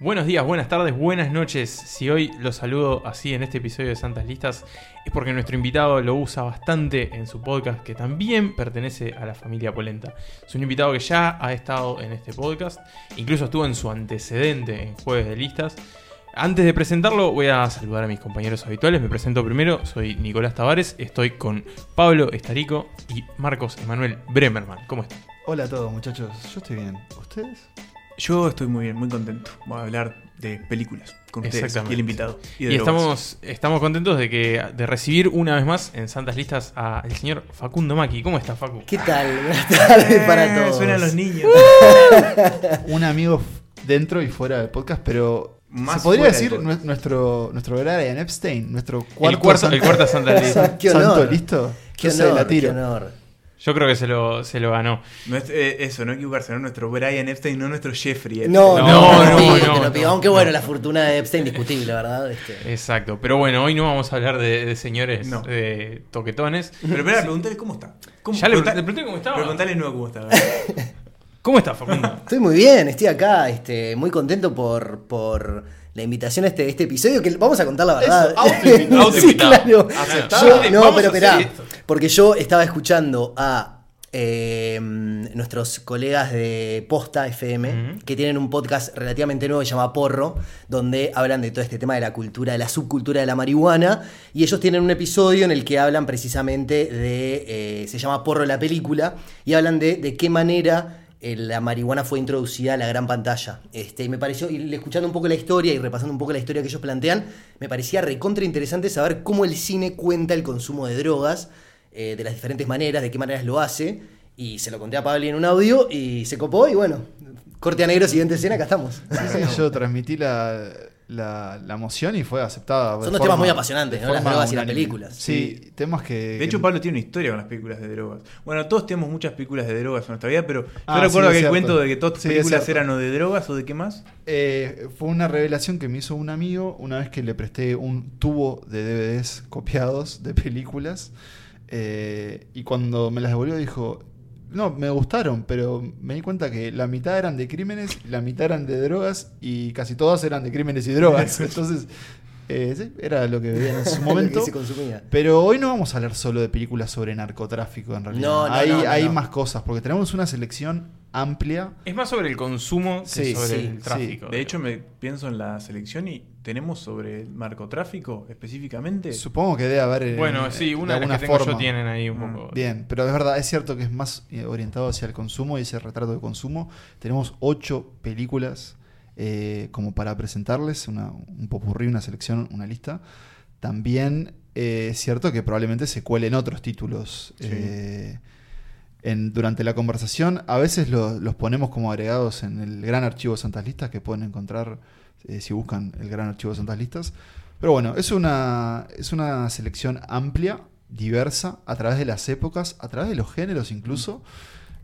Buenos días, buenas tardes, buenas noches. Si hoy los saludo así en este episodio de Santas Listas es porque nuestro invitado lo usa bastante en su podcast que también pertenece a la familia Polenta. Es un invitado que ya ha estado en este podcast, incluso estuvo en su antecedente en Jueves de Listas. Antes de presentarlo voy a saludar a mis compañeros habituales. Me presento primero, soy Nicolás Tavares, estoy con Pablo Estarico y Marcos Emanuel Bremerman. ¿Cómo están? Hola a todos muchachos, yo estoy bien. ¿Ustedes? Yo estoy muy bien, muy contento. Vamos a hablar de películas con ustedes y el invitado. Y, estamos, estamos contentos de que de recibir una vez más en Santas Listas al señor Facundo Maki. ¿Cómo está, Facu? ¿Qué tal? Buenas tardes para Eh, todos. Suenan los niños. Un amigo dentro y fuera del podcast, pero Más se podría decir nuestro nuestro Brian Epstein, nuestro El cuarto, santo, el cuarto Santa Lista. Qué santo, honor. listo. Qué honor, la tiro. qué honor. Yo creo que se lo, se lo ganó. Eh, eso, no equivocarse, no nuestro Brian Epstein, no nuestro Jeffrey Epstein. No, No, no, no, no, no, pido, no, no no. Aunque bueno, la fortuna de Epstein discutible, ¿verdad? Este, Exacto. Pero bueno, hoy no vamos a hablar de, de señores No. de toquetones. Pero espera, preguntale cómo está. ¿Cómo, Ya le pregunté cómo estaba. Preguntale nuevo cómo está. ¿Cómo está, Facundo? Estoy muy bien, estoy acá, este, muy contento por, por la invitación a este, este episodio, que vamos a contar la verdad. Eso, sí, claro. Yo- no, pero esperá, porque yo estaba escuchando a eh, nuestros colegas de Posta FM, que tienen un podcast relativamente nuevo que se llama Porro, donde hablan de todo este tema de la cultura, de la subcultura de la marihuana, y ellos tienen un episodio en el que hablan precisamente de, eh, se llama Porro la película, y hablan de de qué manera la marihuana fue introducida a la gran pantalla. Este, y me pareció, y escuchando un poco la historia y repasando un poco la historia que ellos plantean, me parecía recontra interesante saber cómo el cine cuenta el consumo de drogas, eh, de las diferentes maneras, de qué maneras lo hace. Y se lo conté a Pablo en un audio y se copó y bueno, corte a negro, siguiente escena, acá estamos. Yo transmití la, la, la emoción y fue aceptada. Son dos forma- temas muy apasionantes, ¿no? Las drogas y las películas. Sí, temas que. De hecho, Pablo tiene una historia con las películas de drogas. Bueno, todos tenemos muchas películas de drogas en nuestra vida, pero yo Ah, recuerdo sí, aquel cuento de que todas tus Sí, películas eran o de drogas o de qué más. Eh, fue una revelación que me hizo un amigo una vez que le presté un tubo de DVDs copiados de películas. eh, y cuando me las devolvió dijo, no, me gustaron, pero me di cuenta que la mitad eran de crímenes, la mitad eran de drogas y casi todas eran de crímenes y drogas. Entonces, eh, sí, era lo que veía en su momento. que se consumía. Pero hoy no vamos a hablar solo de películas sobre narcotráfico, en realidad. No, no, hay no, hay más cosas, porque tenemos una selección amplia. Es más sobre el consumo que Sí, sobre sí, el tráfico. De hecho, me pienso en la selección y tenemos sobre el narcotráfico específicamente. Supongo que debe haber. eh, Bueno, sí, una de, las que alguna tengo yo tienen ahí un Mm, poco. Bien, pero es verdad, es cierto que es más eh, orientado hacia el consumo y ese retrato de consumo. Tenemos ocho películas eh, como para presentarles, una, un popurrí, una selección, una lista. También eh, es cierto que probablemente se cuelen otros títulos Sí. En, durante la conversación. A veces lo- los ponemos como agregados en el gran archivo de Santas Listas que pueden encontrar eh, si buscan el gran archivo de Santas Listas. Pero bueno, es una, es una selección amplia, diversa, a través de las épocas, a través de los géneros incluso.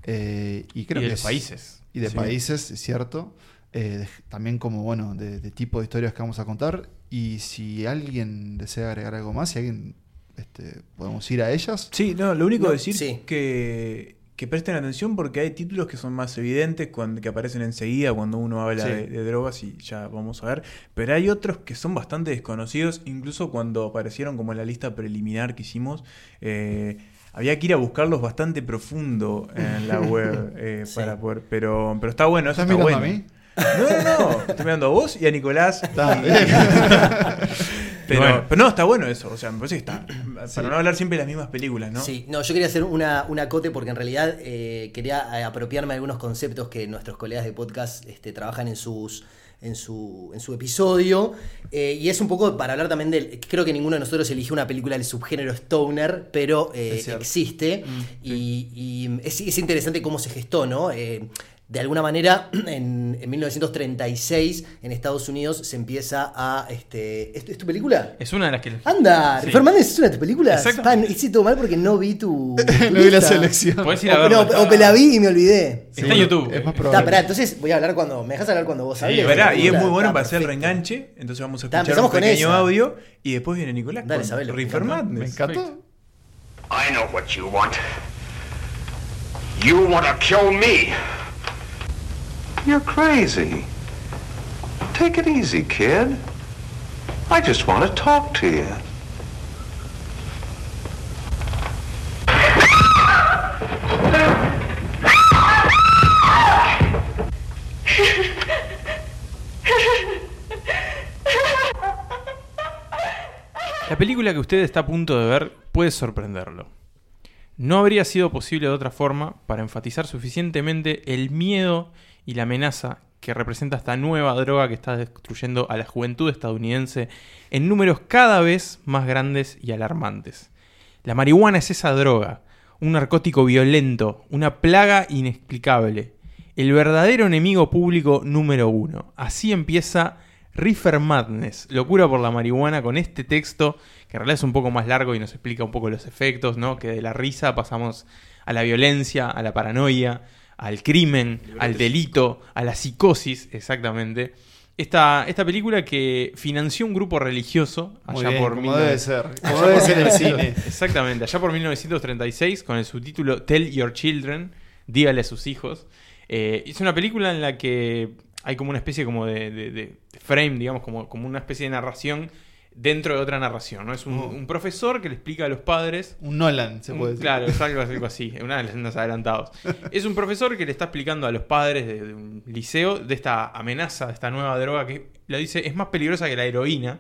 eh, y creo y de que es- países. Y de Sí. países, es cierto. eh, de- también como, bueno, de, de tipo de historias que vamos a contar. Y si alguien desea agregar algo más, si alguien este, podemos ir a ellas. Sí, no, lo único No, decir sí. que, que presten atención porque hay títulos que son más evidentes, cuando, que aparecen enseguida cuando uno habla Sí. de, de drogas y ya vamos a ver. Pero hay otros que son bastante desconocidos, incluso cuando aparecieron como en la lista preliminar que hicimos. eh, había que ir a buscarlos bastante profundo en la web eh, Sí. para poder. Pero, pero está bueno, eso ¿Estás está mirando bueno. a mí? No, no, no. Estoy mirando a vos y a Nicolás. Está Y- bien. pero, Bueno. pero no, está bueno eso. O sea, me parece que está. Sí. Para no hablar siempre de las mismas películas, ¿no? Sí, no, yo quería hacer una, una acote porque en realidad eh, quería eh, apropiarme de algunos conceptos que nuestros colegas de podcast este, trabajan en sus en su, en su episodio. eh, y es un poco para hablar también del. Creo que ninguno de nosotros eligió una película del subgénero Stoner, pero eh, existe. y y es, es interesante cómo se gestó, ¿no? De alguna manera, en, en 1936, en Estados Unidos, se empieza a. Este, ¿es, es tu película? Es una de las que. Anda, Sí. Fernández es una de tus películas. Exacto. Pa, no- hice todo mal porque no vi tu. tu no vi la selección. Podés ir a O, verla. no, está- o que la vi y me olvidé. Está en YouTube. Es más Está, probable. pará, entonces voy a hablar cuando. ¿Me dejas hablar cuando vos Sí, hables? Verá, y es Está muy bueno para hacer el reenganche. Entonces vamos a Está, escuchar un empezamos con pequeño esa. audio y después viene Nicolás Dale, Sabelo, me Reefer encantó. Madness. Me encantó. I know what you want. You want to kill me? You're crazy. Take it easy, kid. I just want to talk to you. La película que usted está a punto de ver puede sorprenderlo. No habría sido posible de otra forma para enfatizar suficientemente el miedo y la amenaza que representa esta nueva droga que está destruyendo a la juventud estadounidense en números cada vez más grandes y alarmantes. La marihuana es esa droga, un narcótico violento, una plaga inexplicable, el verdadero enemigo público número uno. Así empieza Reefer Madness, locura por la marihuana, con este texto que en realidad es un poco más largo y nos explica un poco los efectos, ¿no? Que de la risa pasamos a la violencia, a la paranoia, al crimen, al delito, a la psicosis, exactamente. Esta, esta película que financió un grupo religioso Muy allá bien, por como 19- debe ser. Como allá debe por ser el 1900 cine. Exactamente, allá por 1936 con el subtítulo Tell Your Children, dígale a sus hijos. Eh, es una película en la que hay como una especie como de, de- de frame, digamos, como, como una especie de narración dentro de otra narración, ¿no? Es un, Oh. un profesor que le explica a los padres Un Nolan, se un- puede decir. Claro, es algo, algo así, una de los adelantados. Es un profesor que le está explicando a los padres de, de un liceo de esta amenaza, de esta nueva droga que lo dice es más peligrosa que la heroína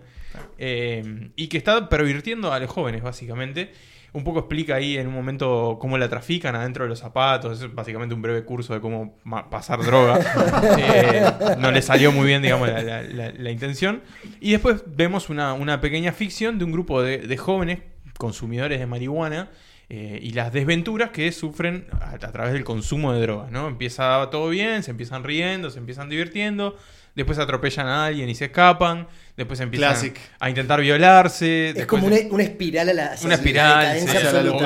eh, y que está pervirtiendo a los jóvenes, básicamente. Un poco explica ahí en un momento cómo la trafican adentro de los zapatos. Es básicamente un breve curso de cómo pasar droga. Eh, no le salió muy bien, digamos, la, la- la- la intención. Y después vemos una, una pequeña ficción de un grupo de, de jóvenes consumidores de marihuana eh, y las desventuras que sufren a, a través del consumo de drogas, ¿no? Empieza todo bien, se empiezan riendo, se empiezan divirtiendo, después atropellan a alguien y se escapan, después empiezan Classic. a intentar violarse. Es como una, una espiral a la, hacia una espiral, sí,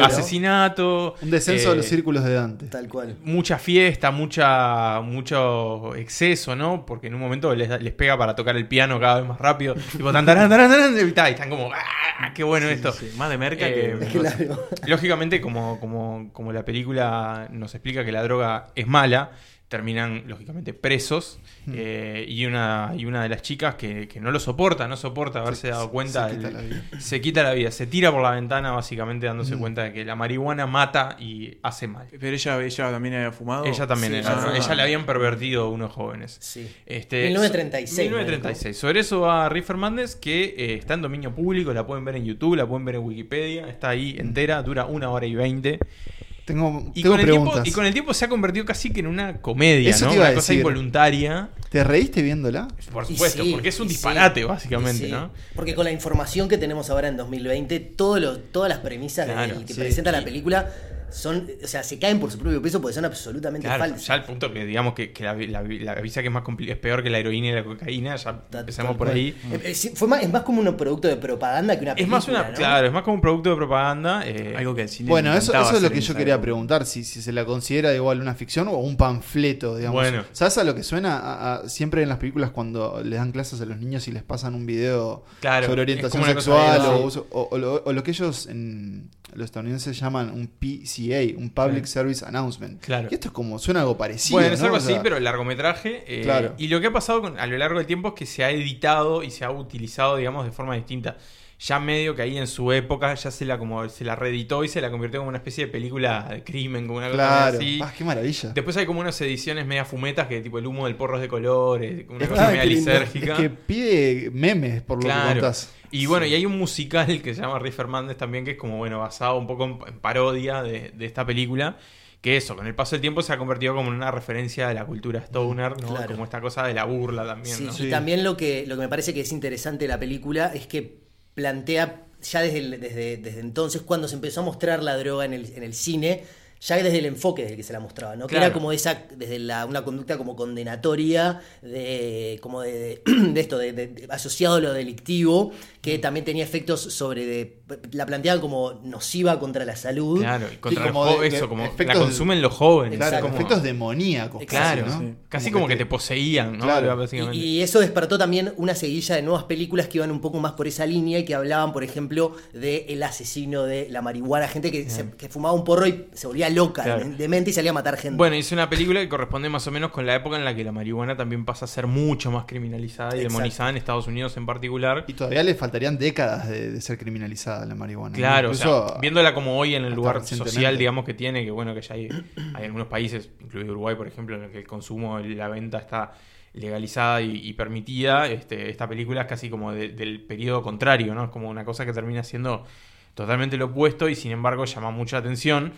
asesinato. Un descenso eh, de los círculos de Dante. Tal cual. mucha fiesta, mucha mucho exceso, ¿no? Porque en un momento les, les pega para tocar el piano cada vez más rápido. tipo, tan, taran, taran, y están como, ¡ah! ¡Qué bueno esto! Sí, más de merca Eh, que. Claro. Lógicamente, como, como, como la película nos explica que la droga es mala, terminan lógicamente presos. Hmm. eh, y, una, y una de las chicas que, que no lo soporta, no soporta haberse Se- dado cuenta. se quita la vida. se quita la vida, se tira por la ventana, básicamente dándose Mm. cuenta de que la marihuana mata y hace mal. Pero ella, ella también había fumado. Ella también, Sí, era- ah. ella le habían pervertido unos jóvenes. Sí. Este, 1936, 1936. Sobre eso va Riff Hernández, que eh, está en dominio público, la pueden ver en YouTube, la pueden ver en Wikipedia, está ahí entera, dura una hora y veinte. Tengo, Y tengo con, el tiempo, preguntas. y con el tiempo se ha convertido casi que en una comedia, Eso ¿no? te iba a Una cosa decir. involuntaria, ¿Te reíste viéndola? por supuesto, sí, porque es un disparate, sí, básicamente, sí. ¿no? Porque con la información que tenemos ahora en 2020, todo lo- todas las premisas que sí. presenta la película son, o sea, se caen por su propio peso porque son absolutamente Claro, falsas. ya al punto que digamos que, que la, la, la avisa que es más es peor que la heroína y la cocaína, ya empezamos tal por cual. ahí. Eh, eh, sí, fue más, es más como un producto de propaganda que una Es película. más una, ¿no? claro, es más como un producto de propaganda. eh, Algo que el cine. Bueno, eso, eso es lo que yo quería preguntar, si, si se la considera igual una ficción o un panfleto, digamos. Bueno. ¿Sabes a lo que suena? A- a- siempre en las películas cuando les dan clases a los niños y les pasan un video Claro, sobre es orientación sexual o, o lo que ellos en los estadounidenses llaman un PCA, un Public Sí. Service Announcement. Claro. Y esto es como, suena algo parecido. Bueno, es ¿no? algo O sea, así, pero el largometraje. eh, Claro. Y lo que ha pasado con- a lo largo del tiempo es que se ha editado y se ha utilizado, digamos, de forma distinta. Ya medio que ahí en su época ya se la como se la reeditó y se la convirtió como una especie de película de crimen, como una cosa Claro. así. Ah, qué maravilla. Después hay como unas ediciones media fumetas que tipo el humo del porro es de colores, una Es cosa que- media lisérgica. Es que pide memes por lo que contás. Y bueno, y hay un musical que se llama Riff Hernández también, que es como, bueno, basado un poco en, en parodia de, de esta película. Que eso, con el paso del tiempo se ha convertido como en una referencia de la cultura stoner, ¿no? Claro. Como esta cosa de la burla también, Sí, ¿no? y también lo que, lo que me parece que es interesante de la película es que plantea, ya desde, desde, desde entonces, cuando se empezó a mostrar la droga en el, en el cine, ya desde el enfoque desde el que se la mostraba, ¿no? Que era como esa, desde la, una conducta como condenatoria, de, como de, esto, de, de- de- asociado a lo delictivo, que también tenía efectos sobre, de, la planteaban como nociva contra la salud. Claro, y contra Sí, los como eso, como la efectos- consumen los jóvenes. Claro, con efectos demoníacos. Claro, casi, ¿no? sí. casi como que te poseían, ¿no? Claro. Básicamente. Y, y eso despertó también una seguilla de nuevas películas que iban un poco más por esa línea y que hablaban, por ejemplo, de el asesino de la marihuana, gente que, se- que fumaba un porro y se volvía loca, Claro. demente y salía a matar gente. Bueno, es una película que corresponde más o menos con la época en la que la marihuana también pasa a ser mucho más criminalizada y Exacto. demonizada en Estados Unidos en particular. Y todavía le faltarían décadas de, de ser criminalizada la marihuana. Claro, o sea, viéndola como hoy en el lugar social, digamos, que tiene, que bueno, que ya hay, hay algunos países, incluido Uruguay, por ejemplo, en el que el consumo y la venta está legalizada y, y permitida, este, esta película es casi como de- del periodo contrario, ¿no? Es como una cosa que termina siendo totalmente lo opuesto y sin embargo llama mucha atención.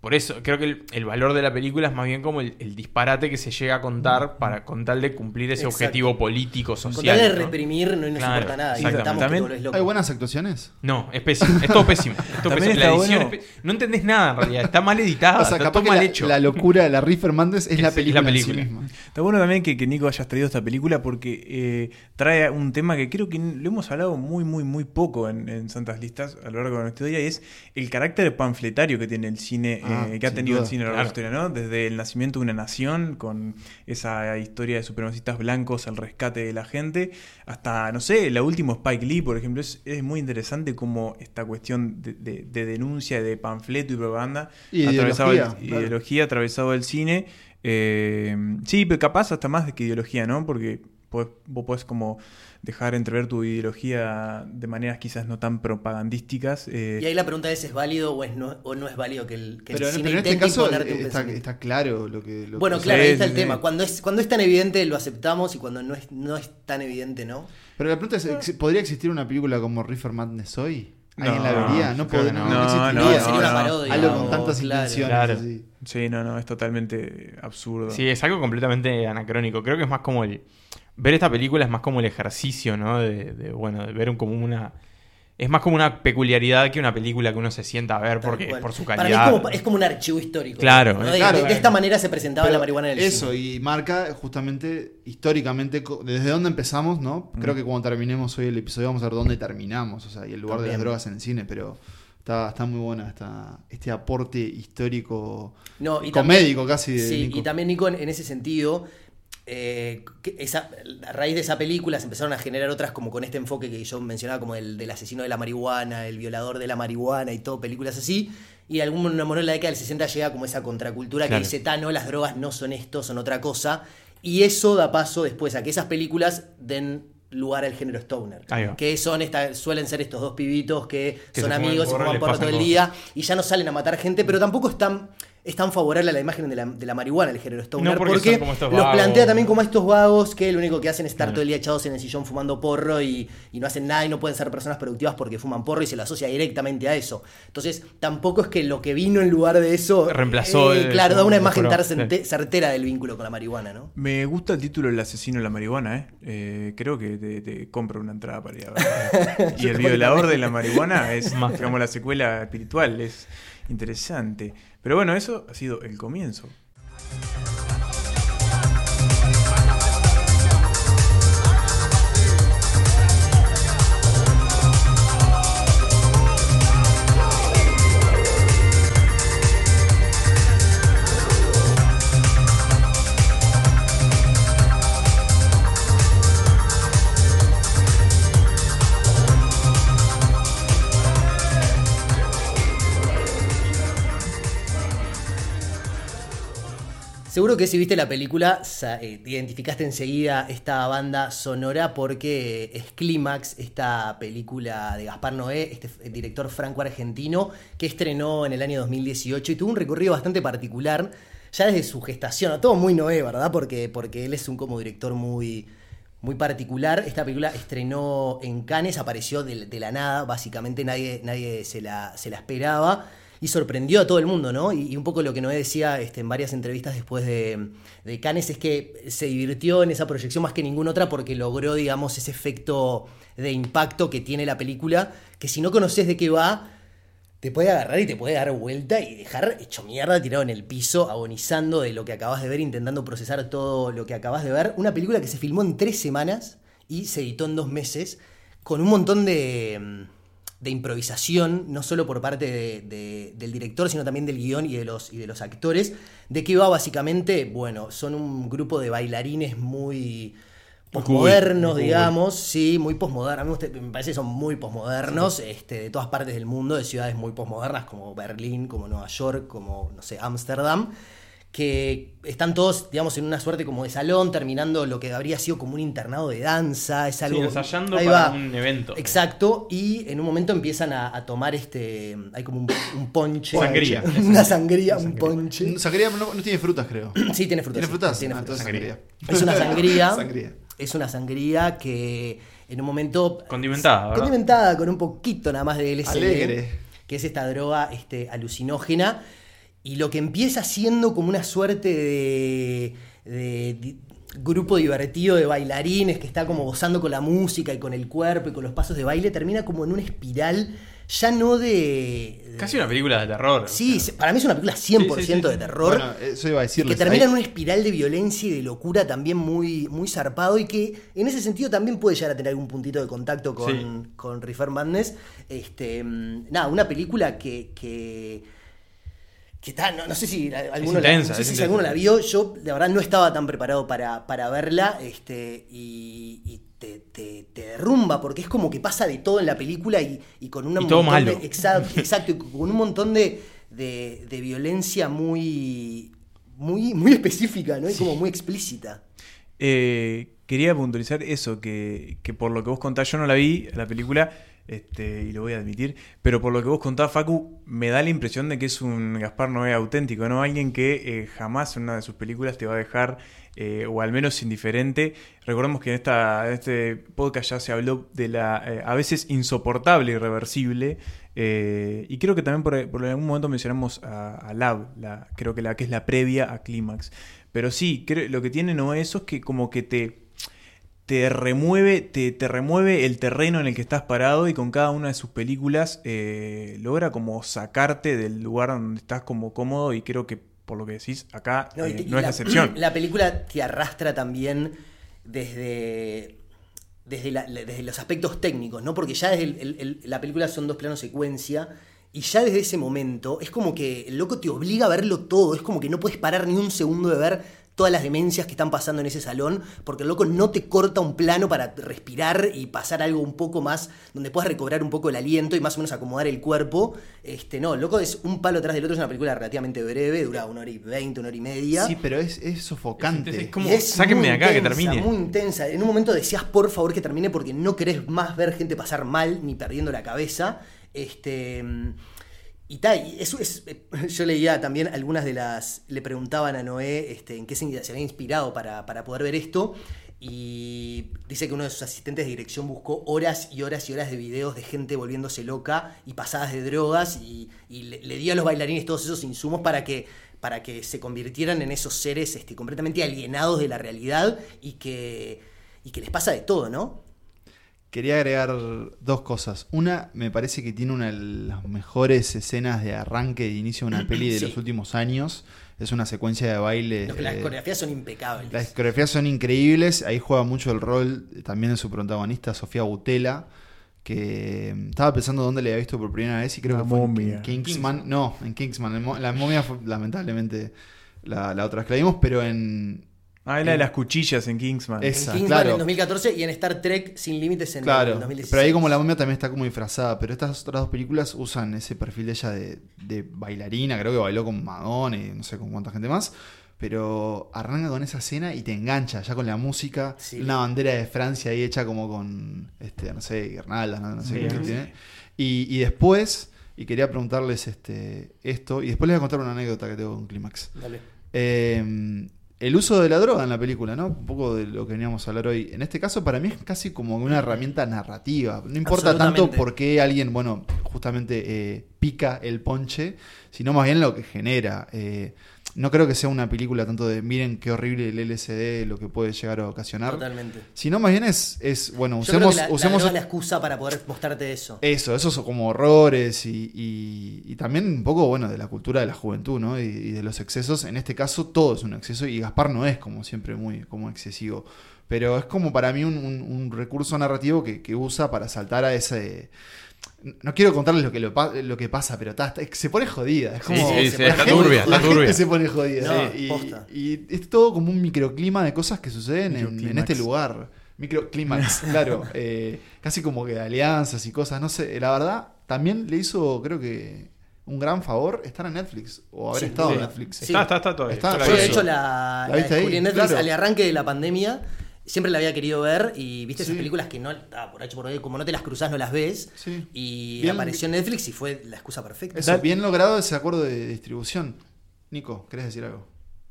Por eso, creo que el, el valor de la película es más bien como el, el disparate que se llega a contar para con tal de cumplir ese Exacto. objetivo político, Con social. tal de ¿no? reprimir no nos Claro, importa nada. exactamente. También loco. ¿Hay buenas actuaciones? No, es pésimo. Es todo pésimo. Es todo pésimo. La edición bueno- es pe- No entendés nada en realidad. Está mal editada. o sea, está capaz todo que mal la, hecho. la locura de la Riff Hernández es, la Es- película, la en sí película. misma. Está bueno también que, que Nico hayas traído esta película porque eh, trae un tema que creo que lo hemos hablado muy, muy, muy poco en, en Santas Listas a lo largo de nuestra historia y es el carácter panfletario que tiene el cine, Ah, eh, que ha tenido el cine a lo largo de la historia, ¿no? Desde el nacimiento de una nación, con esa historia de supremacistas blancos, el rescate de la gente, hasta, no sé, la última Spike Lee, por ejemplo, es, es muy interesante como esta cuestión de, de- de denuncia, de panfleto y propaganda Y atravesado el- ideología, claro. ideología, atravesado el cine. Eh, sí, pero capaz hasta más de que ideología, ¿no? Porque podés- vos podés como dejar entrever tu ideología de maneras quizás no tan propagandísticas. eh, Y ahí la pregunta es, ¿es válido o, es no, o no es válido que el, que el Pero, cine pero en este intente caso imponerte un está, claro lo que... lo Bueno, que- claro, ahí está el tema. Cuando es, cuando es tan evidente lo aceptamos y cuando no es, no es tan evidente, ¿no? Pero la pregunta es, ¿ex- ¿podría existir una película como Reefer Madness hoy? ¿Alguien No, la vería? No, que no, no. no No, existiría. no, sería una no. parodia. Algo con tantas claro. intenciones. Claro. así. Sí, no, no, es totalmente absurdo. Sí, es algo completamente anacrónico. Creo que es más como el. Ver esta película es más como el ejercicio, ¿no? De, de, bueno, de ver un, como una. Es más como una peculiaridad que una película que uno se sienta a ver porque por su Para mí calidad. es como, es como un archivo histórico. Claro, ¿no? eh, De, claro. de- de esta manera se presentaba Pero la marihuana en el Eso, cine. y marca justamente históricamente desde dónde empezamos, ¿no? Creo que cuando terminemos hoy el episodio vamos a ver dónde terminamos, o sea, y el lugar de las drogas en el cine, pero está, está muy buena esta, este aporte histórico, No, y comédico casi de Sí, Nico. y también Nico, en, en ese sentido, eh, esa, a raíz de esa película se empezaron a generar otras como con este enfoque que yo mencionaba, como el del asesino de la marihuana, el violador de la marihuana y todo, películas así. Y de algún momento en la década del 60 llega como esa contracultura Claro. que dice, "Ta, no, las drogas no son esto, son otra cosa. Y eso da paso después a que esas películas den lugar al género stoner. Que son esta, suelen ser estos dos pibitos que, Que son amigos, se porro pasan todo el día y ya no salen a matar gente, pero tampoco es tan, es tan favorable a la imagen de la, de la marihuana, el género stoner, No, porque porque, son como estos los vagos. plantea también como a estos vagos que lo único que hacen es estar Claro. todo el día echados en el sillón fumando porro y, y no hacen nada y no pueden ser personas productivas porque fuman porro y se lo asocia directamente a eso. Entonces, tampoco es que lo que vino en lugar de eso... Reemplazó eh, el- claro, da una imagen tan certe- certera del vínculo con la marihuana, ¿no? Me gusta el título El asesino de la marihuana, ¿eh? Eh, creo que te, te compro una entrada para ir a ver. y el violador de la marihuana es, digamos, la secuela espiritual. Es interesante. Pero bueno, eso ha sido el comienzo. Seguro que si viste la película, eh, te identificaste enseguida esta banda sonora porque es Clímax, esta película de Gaspar Noé, este director franco-argentino, que estrenó en el año 2018 y tuvo un recorrido bastante particular, ya desde su gestación, todo muy Noé, ¿verdad? Porque, porque él es un como director muy, muy particular. Esta película estrenó en Cannes, apareció de, de la nada, básicamente nadie, nadie se, la, se la esperaba. Y sorprendió a todo el mundo, ¿no? Y, un poco lo que Noé decía este, en varias entrevistas después de, de Cannes es que se divirtió en esa proyección más que ninguna otra porque logró, digamos, ese efecto de impacto que tiene la película, que si no conoces de qué va, te puede agarrar y te puede dar vuelta y dejar hecho mierda tirado en el piso, agonizando de lo que acabas de ver, intentando procesar todo lo que acabas de ver. Una película que se filmó en tres semanas y se editó en dos meses, con un montón de, de improvisación, no solo por parte de- de- del director, sino también del guion y de, los, y de los actores. ¿De qué va básicamente? Bueno, son un grupo de bailarines muy posmodernos, digamos, sí, muy posmodernos. A mí me gusta- me parece que son muy posmodernos, este, de todas partes del mundo, de ciudades muy posmodernas como Berlín, como Nueva York, como, no sé, Ámsterdam, que están todos, digamos, en una suerte como de salón, terminando lo que habría sido como un internado de danza, es algo... ensayando Ahí para va. un evento. Exacto, y en un momento empiezan a, a tomar este, hay como un, un ponche. Sangría. Una sangría, un ponche. Sangría no, no tiene frutas, creo. Sí, tiene frutas. ¿Tiene sí, frutas? tiene Ah, frutas. entonces sangría. Es una sangría. Sangría. Es una sangría que en un momento. Condimentada, ¿verdad? Condimentada con un poquito nada más de LSD. Alegre. Que es esta droga este, alucinógena. Y lo que empieza siendo como una suerte de. de grupo divertido de bailarines que está como gozando con la música y con el cuerpo y con los pasos de baile, termina como en una espiral ya no de... de- Casi una película de terror. Sí, o sea. se- para mí es una película 100% Sí, sí, sí, de terror. Bueno, eso iba a Y decirles. que termina en una espiral de violencia y de locura también muy, muy zarpado y que en ese sentido también puede llegar a tener algún puntito de contacto con, Sí. con Reefer Madness. Este, mm, nada, una película que... que que está, no, no sé si alguno, la, intensa, no sé es si intensa. alguno la vio, yo la verdad no estaba tan preparado para, para verla este, y, y te, te- te derrumba porque es como que pasa de todo en la película y, y con una Y todo montón de- malo. exacto, exacto, y con un montón de, de, de violencia muy, muy, muy específica, ¿no? Y como muy explícita. Eh, quería puntualizar eso, que, que por lo que vos contás, yo no la vi, la película, este, y lo voy a admitir, pero por lo que vos contás, Facu, me da la impresión de que es un Gaspar Noé auténtico, ¿no? Alguien que eh, jamás en una de sus películas te va a dejar, eh, o al menos indiferente. Recordemos que en, esta, este podcast ya se habló de la eh, a veces insoportable irreversible. y creo que también por, por algún momento mencionamos a, a Lab, la, creo que la que es la previa a Clímax. Pero sí, creo, lo que tiene no eso es que como que te, te remueve, te, te remueve el terreno en el que estás parado y con cada una de sus películas eh, logra como sacarte del lugar donde estás como cómodo y creo que por lo que decís acá No, eh, te- y no es la excepción. La película te arrastra también desde, desde, la- desde los aspectos técnicos, ¿no? Porque ya desde el- el- el- la película son dos planos secuencia. Y ya desde ese momento es como que el loco te obliga a verlo todo. Es como que no puedes parar ni un segundo de ver todas las demencias que están pasando en ese salón. Porque el loco no te corta un plano para respirar y pasar algo un poco más. donde puedas recobrar un poco el aliento y más o menos acomodar el cuerpo. Este, no, el loco es un palo tras del otro. Es una película relativamente breve, dura una hora y veinte, una hora y media. Sí, pero es, es sofocante. Es- es como- es sáquenme acá, que termine. Muy intensa. En un momento decías, por favor, que termine porque no querés más ver gente pasar mal ni perdiendo la cabeza. Este. Y tal, eso es. Yo leía también algunas de las. Le preguntaban a Noé este, en qué se, había inspirado para, para poder ver esto. Y dice que uno de sus asistentes de dirección buscó horas y horas y horas de videos de gente volviéndose loca y pasadas de drogas. Y, y le, le dio a los bailarines todos esos insumos para que, para que se convirtieran en esos seres este, completamente alienados de la realidad y que, y que les pasa de todo, ¿no? Quería agregar dos cosas. Una, me parece que tiene una de las mejores escenas de arranque de inicio de una peli de Sí. los últimos años. Es una secuencia de baile. Las eh, coreografías son impecables. Las coreografías son increíbles. Ahí juega mucho el rol también de su protagonista, Sofía Butela. Que mm, estaba pensando dónde le había visto por primera vez y creo La que fue en- momia. en Kingsman. No, en Kingsman. La momia fue lamentablemente la, la otra vez que la vimos, pero en. Ah, es la de las cuchillas en Kingsman. Es- en esa, Kingsman claro. en 2014 y en Star Trek Sin Límites en el Claro, 2016. pero ahí como la momia también está como disfrazada. Pero estas otras dos películas usan ese perfil de ella de, de bailarina. Creo que bailó con Madonna y no sé con cuánta gente más. Pero arranca con esa escena y te engancha ya con la música. Sí. Una bandera de Francia ahí hecha como con, este, no sé, guirnaldas, no, no sé Sí, qué tiene. Y, y después, y quería preguntarles este, esto, y después les voy a contar una anécdota que tengo con Clímax. Dale. Eh, el uso de la droga en la película, ¿no? Un poco de lo que veníamos a hablar hoy. En este caso, para mí es casi como una herramienta narrativa. No importa tanto por qué alguien, bueno, justamente eh, pica el ponche, sino más bien lo que genera. Eh, no creo que sea una película tanto de miren qué horrible el LSD, lo que puede llegar a ocasionar. Totalmente. Sino más bien es, es bueno, Yo creo usemos, que la, usemos la excusa para poder mostrarte eso. eso, esos son como horrores y, y- y también un poco, bueno, de la cultura de la juventud, ¿no? Y, y de los excesos. En este caso todo es un exceso y Gaspar no es como siempre muy como excesivo. Pero es como para mí un, un- un recurso narrativo que, que usa para saltar a ese... No quiero contarles lo que, lo, lo que pasa, pero está- está- se pone jodida. Es como... sí, se sí, pone está gente- turbia, la está turbia. gente se pone jodida. Sí, y, es todo como un microclima de cosas que suceden en, este lugar. Microclímax, claro. eh, casi como que de alianzas y cosas, no sé. La verdad, también le hizo, creo que, un gran favor estar en Netflix o haber estado en. Netflix. Sí. Está, está, está todavía. Está, Yo la de hecho, la, ¿La la descubrí en Netflix Claro. al arranque de la pandemia. Siempre la había querido ver y viste esas Sí. películas que no, ah, por H por B, como no te las cruzás, no las ves. Sí. Y Bien- apareció en Netflix y fue la excusa perfecta. Eso, bien logrado ese acuerdo de distribución. Nico, ¿querés decir algo?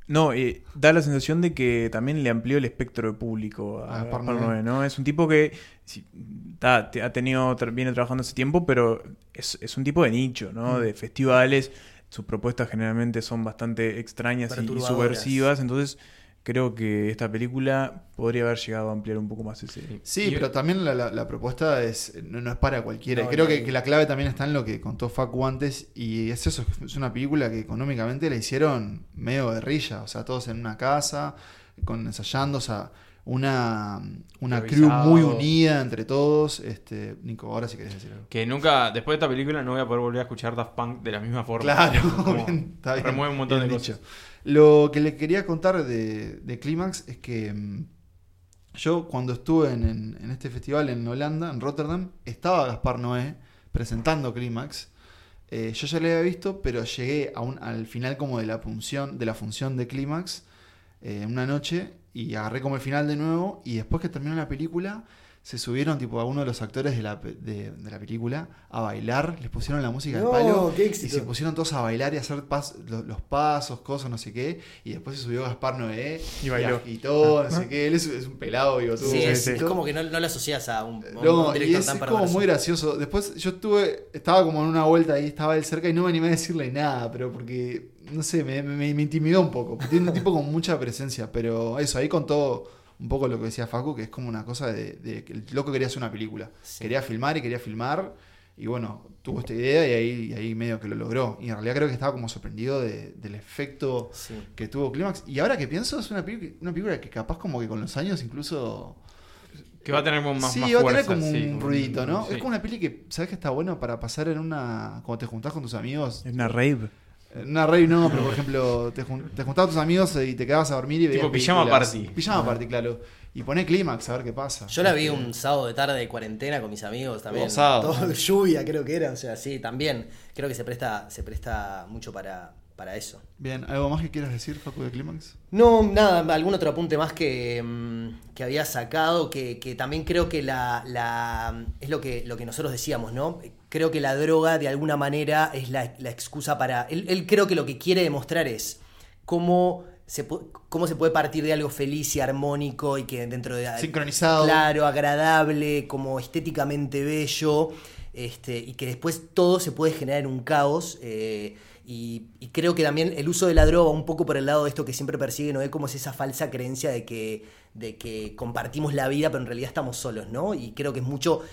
No, eh, da la sensación de que también le amplió el espectro de público a A Gaspar Gaspar Noé. Noé, ¿no? Es un tipo que sí, ta, te- ha tenido, tra- viene trabajando hace tiempo, pero es, es un tipo de nicho, ¿no? Mm. De festivales. Sus propuestas generalmente son bastante extrañas y- y, subversivas. Entonces, creo que esta película podría haber llegado a ampliar un poco más ese. Sí, Y- pero también la, la- la propuesta es no, no es para cualquiera. No, y creo no, que, la clave también está en lo que contó Facu antes. Y es eso, es una película que económicamente la hicieron medio guerrilla. O sea, todos en una casa, con ensayando, o sea, una, una crew muy unida entre todos. Este, Nico, ahora sí querés decir algo. Que nunca, después de esta película, no voy a poder volver a escuchar Daft Punk de la misma forma. Claro, Como bien, está bien, remueve un montón bien de dicho. cosas. Lo que le quería contar de, de Clímax es que mm, yo cuando estuve en, en- este festival en Holanda, en Rotterdam, estaba Gaspar Noé presentando Clímax. Eh, yo ya lo había visto, pero llegué a un- al final como de la función de, la función de Clímax eh, una noche y agarré como el final de nuevo y después que terminó la película se subieron tipo a uno de los actores de la, pe- de, de la película a bailar, les pusieron la música No, al palo qué y éxito. se pusieron todos a bailar y a hacer pas- lo- los, pasos, cosas, no sé qué, y después se subió Gaspar Noé Y bailó. agitó, no sé qué, él es, es un pelado. Sí, es, sí. es como que no, no lo asocias a un, a un No, y director es, tan es como muy gracioso. Después yo estuve, estaba como en una vuelta ahí, estaba él cerca y no me animé a decirle nada, pero porque, no sé, me, me- me intimidó un poco. Tiene un tipo con mucha presencia, pero eso, ahí contó un poco lo que decía Facu, que es como una cosa de, de que el loco quería hacer una película. Sí. Quería filmar y quería filmar, y bueno, tuvo esta idea y ahí, y ahí medio que lo logró. Y en realidad creo que estaba como sorprendido de- del efecto Sí. que tuvo Clímax. Y ahora que pienso, es una, película- una película que capaz como que con los años incluso... Que va a tener más, sí, más va a tener como sí, un ruidito, ¿no? sí. Es como una peli que, ¿sabes que está bueno para pasar en una... Cuando te juntás con tus amigos? Es una rave. En una rave no, pero por ejemplo, te, jun- te juntás con tus amigos y te quedabas a dormir y veías Tipo pijama películas. party. Pijama party, claro. Y poné Clímax a ver qué pasa. Yo la vi un sábado de tarde de cuarentena con mis amigos también. Sábado. Todo lluvia creo que era, o sea, sí, también. Creo que se presta, se presta mucho para, para eso. Bien, ¿algo más que quieras decir, Facu, de Clímax? No, nada, algún otro apunte más que, mm, que había sacado, que, que también creo que la, la- es lo que, lo que nosotros decíamos, ¿no? Creo que la droga de alguna manera es la, la excusa para... Él, él creo que lo que quiere demostrar es cómo se, cómo se puede partir de algo feliz y armónico y que dentro de... Sincronizado. Claro, agradable, como estéticamente bello, este, y que después todo se puede generar en un caos. eh, y, creo que también el uso de la droga, un poco por el lado de esto que siempre persigue Noé, como es esa falsa creencia de que, de que compartimos la vida, pero en realidad estamos solos, ¿no? Y creo que es mucho.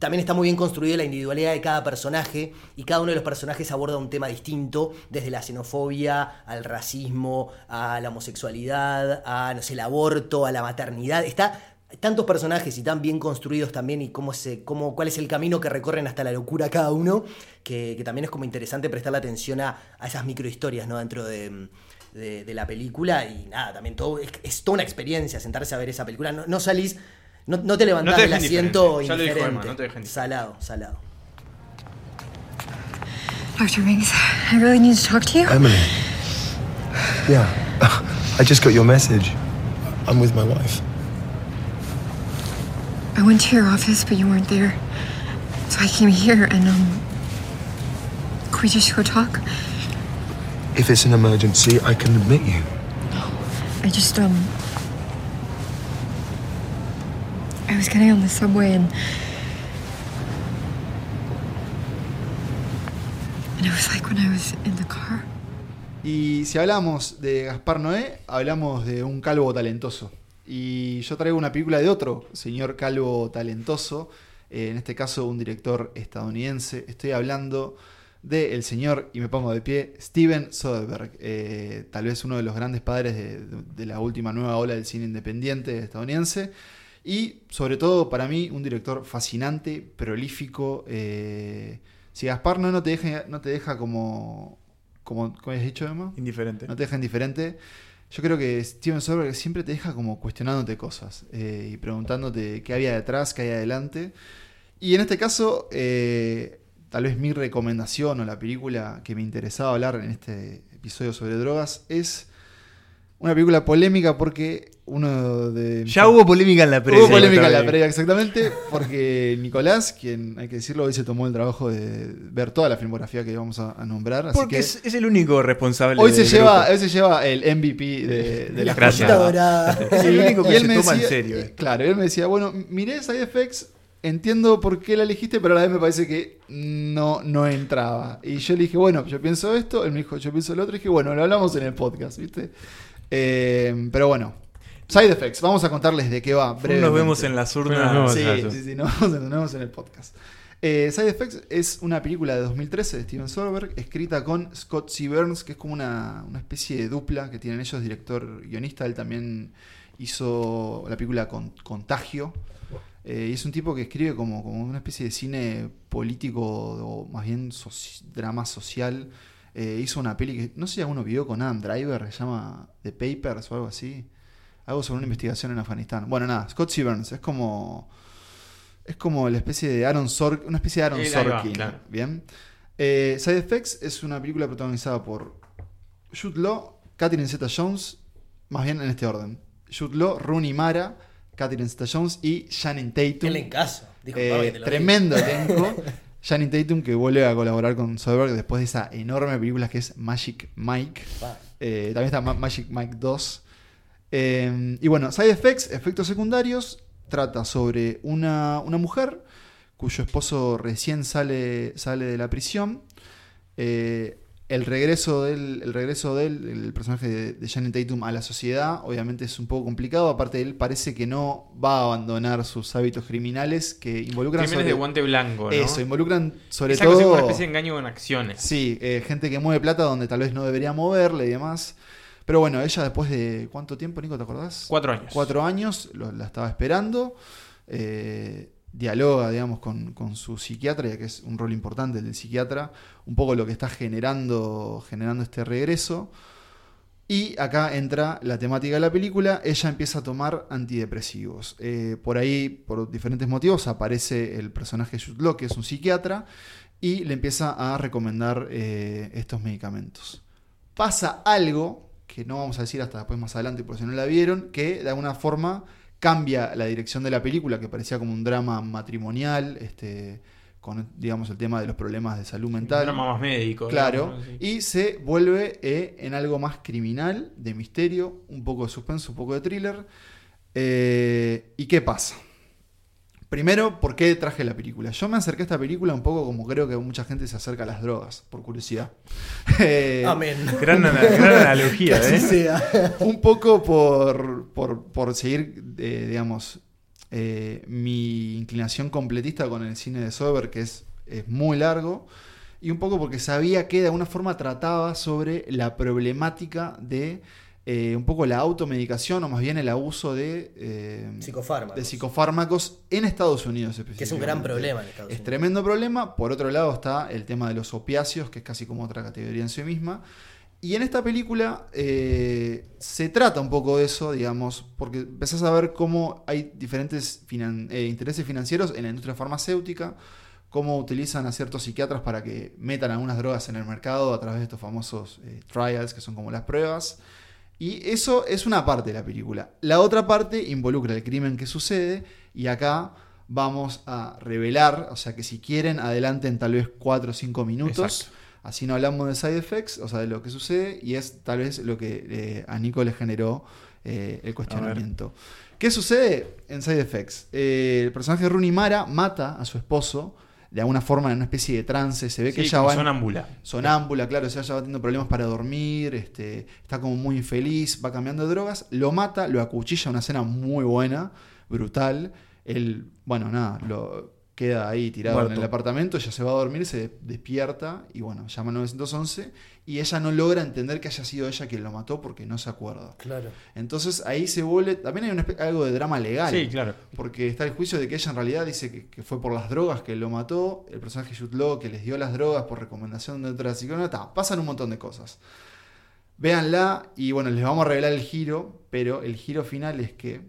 También está muy bien construida la individualidad de cada personaje y cada uno de los personajes aborda un tema distinto, desde la xenofobia al racismo, a la homosexualidad, a no sé, el aborto, a la maternidad. Está tantos personajes y tan bien construidos también y cómo se, cómo, cuál es el camino que recorren hasta la locura cada uno, que, que también es como interesante prestarle atención a, a esas microhistorias ¿no? dentro de, de- de la película y nada, también todo, es, es toda una experiencia sentarse a ver esa película. No, no salís, no, no te levantás No te del asiento indiferente. Ya lo dijo indiferente. Emma, no te deja indiferente. salado, salado. Dr. Rings, I really need to talk to you. Emily. Yeah. I just got your message. I'm with my wife. I went to your office, but you weren't there. So I came here and, um. Could we just go talk? If it's an emergency, I can admit you. No, I just, um. I was getting on the subway and. And it was like when I was in the car. Y si hablamos de Gaspar Noé, hablamos de un calvo talentoso. Y yo traigo una película de otro señor calvo talentoso, eh, en este caso un director estadounidense. Estoy hablando del señor, y me pongo de pie, Steven Soderbergh, eh, tal vez uno de los grandes padres de, de la última nueva ola del cine independiente estadounidense. Y sobre todo para mí un director fascinante, prolífico. eh, si Gaspar Noé no te deja, no te deja como, como, ¿cómo has dicho Emma? Indiferente. No te deja indiferente. Yo creo que Steven Soderbergh siempre te deja como cuestionándote cosas eh, y preguntándote qué había detrás, qué hay adelante. Y en este caso, eh, tal vez mi recomendación o la película que me interesaba hablar en este episodio sobre drogas es una película polémica porque uno de... Ya hubo polémica en la previa. Hubo polémica en la previa, exactamente, porque Nicolás, quien hay que decirlo, hoy se tomó el trabajo de ver toda la filmografía que íbamos a, a nombrar. Así Porque que es, es el único responsable. hoy, se lleva, grupo. hoy se lleva el MVP de, de la Gracias. jornada. Es el único Y que él se me toma en serio. eh. Claro, él me decía, bueno, miré Side Effects, entiendo por qué la elegiste, pero a la vez me parece que no, no entraba. Y yo le dije, bueno, yo pienso esto, él me dijo, yo pienso lo otro, y dije, bueno, lo hablamos en el podcast, ¿viste? Eh, pero bueno, Side Effects, vamos a contarles de qué va. Nos brevemente. vemos en las Bueno, urnas. no, Sí, sí, sí, nos vemos, en- nos vemos en el podcast. Eh, Side Effects es una película de 2013 de Steven Soderbergh, escrita con Scott C. Burns, que es como una, una especie de dupla que tienen ellos, director guionista. Él también hizo la película Con- Contagio. Eh, y es un tipo que escribe como, como una especie de cine político o más bien drama social. Eh, hizo una peli que no sé si alguno vio con Adam Driver, se llama The Papers o algo así. Algo sobre una investigación en Afganistán. Bueno, nada, Scott. Burns es como. Es como la especie de Aaron Sorkin. Una especie de Aaron va, Sorkin. claro. Bien. Eh, Side Effects es una película protagonizada por Jude Law, Catherine Zeta Jones, más bien en este orden. Jude Law, Rooney Mara, Catherine Zeta Jones y Shannon Tatum. ¿Qué le encaso? Disculpame Eh, tremendo elenco. Channing Tatum que vuelve a colaborar con Soderbergh después de esa enorme película que es Magic Mike. Eh, también está Ma- Magic Mike 2. Eh, y bueno, Side Effects, efectos secundarios, trata sobre una, una mujer cuyo esposo recién sale, sale de la prisión. Eh, el regreso del el regreso de él, el personaje de, de Channing Tatum a la sociedad, obviamente es un poco complicado. Aparte, él parece que no va a abandonar sus hábitos criminales que involucran Crímenes sobre- de guante blanco, ¿no? eso, involucran sobre Esa cosa es todo como una especie de engaño con acciones. Sí, eh, gente que mueve plata donde tal vez no debería moverle y demás. Pero bueno, ella después de cuánto tiempo, Nico, ¿te acordás? Cuatro años. Cuatro años, lo- la estaba esperando. eh, dialoga, digamos, con, su psiquiatra, ya que es un rol importante el del psiquiatra, un poco lo que está generando, generando este regreso. Y acá entra la temática de la película, ella empieza a tomar antidepresivos. Eh, por ahí, por diferentes motivos, aparece el personaje Jude que es un psiquiatra, y le empieza a recomendar eh, estos medicamentos. Pasa algo, que no vamos a decir hasta después más adelante, por si no la vieron, que de alguna forma cambia la dirección de la película, que parecía como un drama matrimonial, este, con digamos el tema de los problemas de salud Un mental. drama más médico. Claro, digamos, ¿no? Sí. y se vuelve eh, en algo más criminal, de misterio, un poco de suspenso, un poco de thriller. Eh, ¿Y qué pasa? Primero, ¿por qué traje la película? Yo me acerqué a esta película un poco como creo que mucha gente se acerca a las drogas, por curiosidad. Eh, Amén. Gran, ana- gran analogía, ¿eh? sea. un poco por, por, por seguir, eh, digamos, eh, mi inclinación completista con el cine de Sober, que es, es muy largo, y un poco porque sabía que de alguna forma trataba sobre la problemática de eh, un poco la automedicación, o más bien el abuso de, eh, Psicofármacos. de psicofármacos en Estados Unidos Que es un gran problema en Estados Es Unidos. tremendo problema. Por otro lado está el tema de los opiáceos, que es casi como otra categoría en sí misma. Y en esta película eh, se trata un poco de eso, digamos, porque empezás a ver cómo hay diferentes finan- intereses financieros en la industria farmacéutica, cómo utilizan a ciertos psiquiatras para que metan algunas drogas en el mercado a través de estos famosos trials, que son como las pruebas. Y eso es una parte de la película. La otra parte involucra el crimen que sucede y acá vamos a revelar, o sea que si quieren adelanten tal vez 4 o 5 minutos. Exacto. Así no hablamos de side effects, o sea, de lo que sucede, y es tal vez lo que eh, a Nico le generó eh, el cuestionamiento. ¿Qué sucede en side effects? Eh, el personaje de Rooney Mara mata a su esposo de alguna forma en una especie de trance. Se ve que ella va sonámbula. sonámbula, claro, o sea, ella va teniendo problemas para dormir, este, está como muy infeliz, va cambiando de drogas, lo mata, lo acuchilla, una escena muy buena, brutal. Él, bueno, nada, lo queda ahí tirado en el apartamento, ella se va a dormir, se despierta y bueno, llama al 911 y ella no logra entender que haya sido ella quien lo mató porque no se acuerda. Claro. Entonces ahí se vuelve, también hay espe- algo de drama legal. Sí, claro. Porque está el juicio de que ella en realidad dice que, que fue por las drogas que lo mató, el personaje Jude Law que les dio las drogas por recomendación de otra psicóloga, pasan un montón de cosas. Véanla y bueno, les vamos a revelar el giro, pero el giro final es que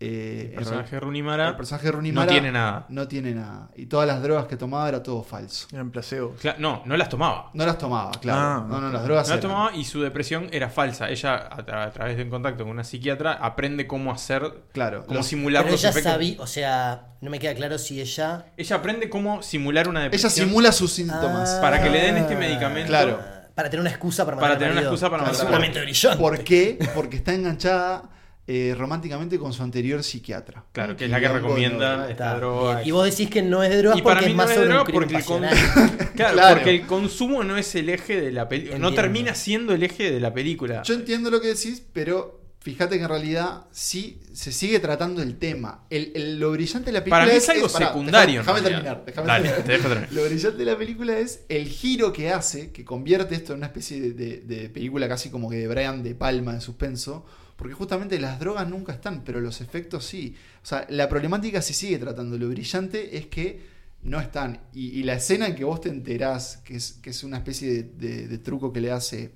eh, El personaje de real- Rooney Mara el personaje de Rooney no tiene nada. No tiene nada. Y todas las drogas que tomaba era todo falso. Eran placebos. Cla- no, no las tomaba. No las tomaba, claro. Ah, no, no, las drogas No las eran- tomaba y su depresión era falsa. Ella, a, tra- a través de un contacto con una psiquiatra, aprende cómo hacer, Claro. cómo los- simular Pero los ella sabía, o sea, no me queda claro si ella. Ella aprende cómo simular una ella depresión simula sus síntomas. Ah, para que le den este medicamento. Claro. Para tener una excusa para matar Para tener una excusa para Claro, matar brillante. ¿Por qué? Porque está enganchada eh, románticamente con su anterior psiquiatra. Claro, que es la que recomienda esta droga. Y vos decís que no es de drogas Y para porque mí es no más es sobre droga un crimen porque el, con- pasional. claro, Claro. porque el consumo no es el eje de la película. No termina siendo el eje de la película. Yo entiendo lo que decís, pero fíjate que en realidad sí se sigue tratando el tema. El, el- lo brillante de la película Para mí es algo secundario. en Déjame, terminar. Dale, terminar. te dejo terminar. Lo brillante de la película es el giro que hace, que convierte esto en una especie de, de- de película casi como que de Brian De Palma de suspenso, porque justamente las drogas nunca están, pero los efectos sí. O sea, la problemática se sigue tratando. Lo brillante es que no están. Y, y la escena en que vos te enterás, que es, que es una especie de, de- de truco que le hace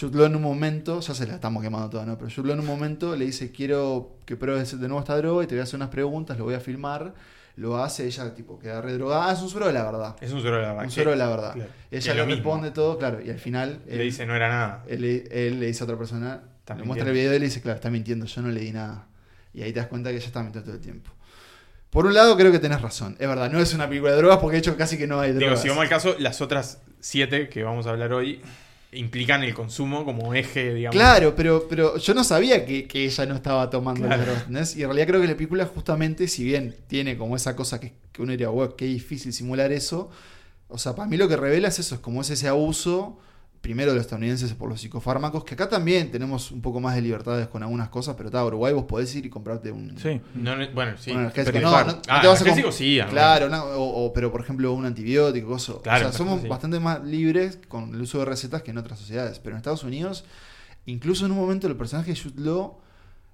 Law en un momento, ya se la estamos quemando toda, ¿no? Pero Law en un momento le dice, quiero que pruebes de nuevo esta droga y te voy a hacer unas preguntas, lo voy a filmar. Lo hace, ella tipo queda redrogada. Ah, es un suero de la verdad. Es un suero de la verdad. Un suero de la verdad. claro, Ella le mismo. responde todo, claro, y al final le dice, no era nada. él, él le dice a otra persona, Está le muestra el video y le dice, claro, está mintiendo, yo no le di nada. Y ahí te das cuenta que ella está mintiendo todo el tiempo. Por un lado, creo que tenés razón. Es verdad, no es una película de drogas porque de hecho casi que no hay Digo, drogas. si vamos al caso, las otras siete que vamos a hablar hoy implican el consumo como eje, digamos. Claro, pero, pero yo no sabía que, que ella no estaba tomando Claro. las drogas. Y en realidad creo que la película justamente, si bien tiene como esa cosa que, que uno diría, wow, qué difícil simular eso, o sea, para mí lo que revela es eso, es como es ese abuso, primero de los estadounidenses por los psicofármacos, que acá también tenemos un poco más de libertades con algunas cosas, pero está, Uruguay vos podés ir y comprarte un... Sí. No, no- bueno, sí. un analgésico. pero- No, no- no ah, te vas a sí. Claro, no, o, o- pero por ejemplo un antibiótico, cosa. Claro, o sea, somos sí. bastante más libres con el uso de recetas que en otras sociedades. Pero en Estados Unidos, incluso en un momento el personaje de Jude Law,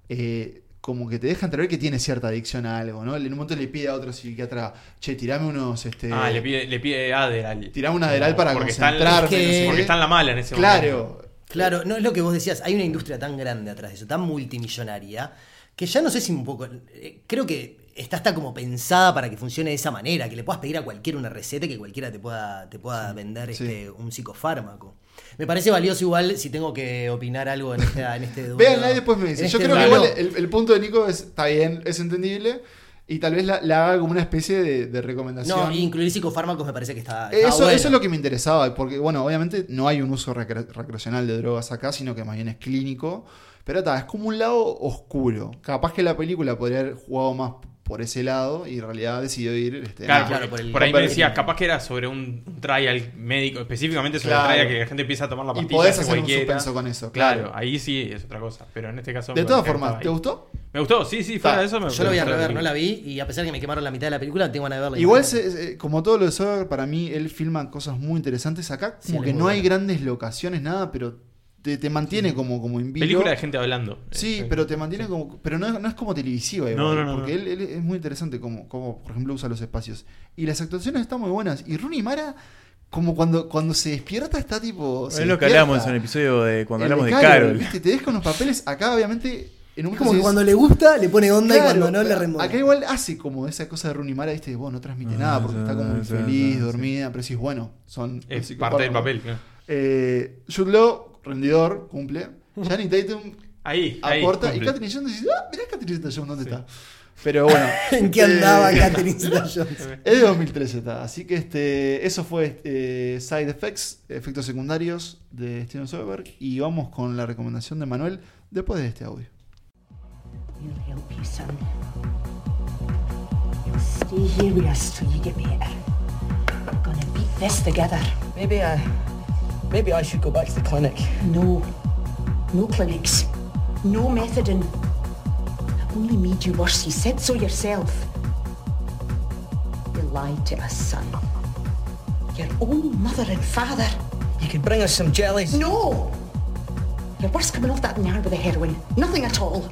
eh, como que te deja entrever que tiene cierta adicción a algo, ¿no? En un momento le pide a otro psiquiatra, che, tirame unos, este... Ah, le pide, le pide Adderall. Tirame un Adderall para porque está, en, concentrarme, no sé porque qué. está en la mala en ese momento. Claro. Claro, no es lo que vos decías. Hay una industria tan grande atrás de eso, tan multimillonaria, que ya no sé si un poco. eh, Creo que está hasta como pensada para que funcione de esa manera, que le puedas pedir a cualquiera una receta y que cualquiera te pueda, te pueda vender sí. este, un psicofármaco. Me parece valioso igual si tengo que opinar algo en, esta, en este Véanla y después me en dicen. este Yo creo que igual el, el punto de Nico es, está bien, es entendible. Y tal vez la, la haga como una especie de, de recomendación. No, incluir psicofármacos me parece que está. está Eso, bueno. eso es lo que me interesaba, porque bueno, obviamente no hay un uso recre- recreacional de drogas acá, sino que más bien es clínico. Pero ta, es como un lado oscuro. Capaz que la película podría haber jugado más por ese lado y en realidad decidió ir... Este, Claro, nada, claro, por, por el- por ahí me decías, capaz que era sobre un un trial médico, específicamente sobre Claro. el trial que la gente empieza a tomar la Y pastilla. podés hace hacer un cualquiera. suspenso con eso, Claro, claro. ahí sí es otra cosa. Pero en este caso. De me todas formas, ¿te gustó? Me gustó, sí, sí, fuera de eso me Yo lo voy a gustó rever, no la vi y a pesar que me quemaron la mitad de la película, tengo ganas de verla. Igual, se- eh, como todo lo de Soderbergh, para mí él filma cosas muy interesantes acá. Como que no hay grandes locaciones, nada, pero te, te mantiene como, como en vivo. Película de gente hablando. Sí, Eh, pero te mantiene como. Pero no, es- no es como televisiva, igual, No, no, no, porque no. Él, él es muy interesante como, como, por ejemplo, usa los espacios. Y las actuaciones están muy buenas. Y Rooney Mara, como cuando, cuando se despierta, está tipo. Es lo que hablamos en el episodio de cuando El hablamos de Carol, Carol. ¿viste? Te deja unos papeles. Acá, obviamente, en un Es como que cuando le gusta, le pone onda claro, y cuando no, le remueve. Acá igual hace como esa cosa de Rooney Mara, ¿viste? Vos no transmite Ah, nada porque está como sí, feliz, sí, sí. dormida. Pero decís, bueno, son. Es parte del papel. claro. Eh, Jude Law, rendidor, cumple. Channing Tatum Ahí, ahí. aporta. y. Catherine Jones dice, ah, mirá Catherine Jones, ¿dónde está? Pero bueno. ¿En qué andaba eh, Catherine Zeta-Jones? Es de 2013 está. Así que este, eso fue eh, Side Effects, efectos secundarios de Steven Soderbergh. Y vamos con la recomendación de Manuel después de este audio. You'll help you, son. You'll stay here with us till you get better. We're gonna beat this together. Maybe I. Maybe I should go back to the clinic. No. No clinics. No methadone. It only made you worse. You said so yourself. You lied to us, son. Your own mother and father. You could bring us some jellies. No! You're worse coming off that than you are with the heroin. Nothing at all.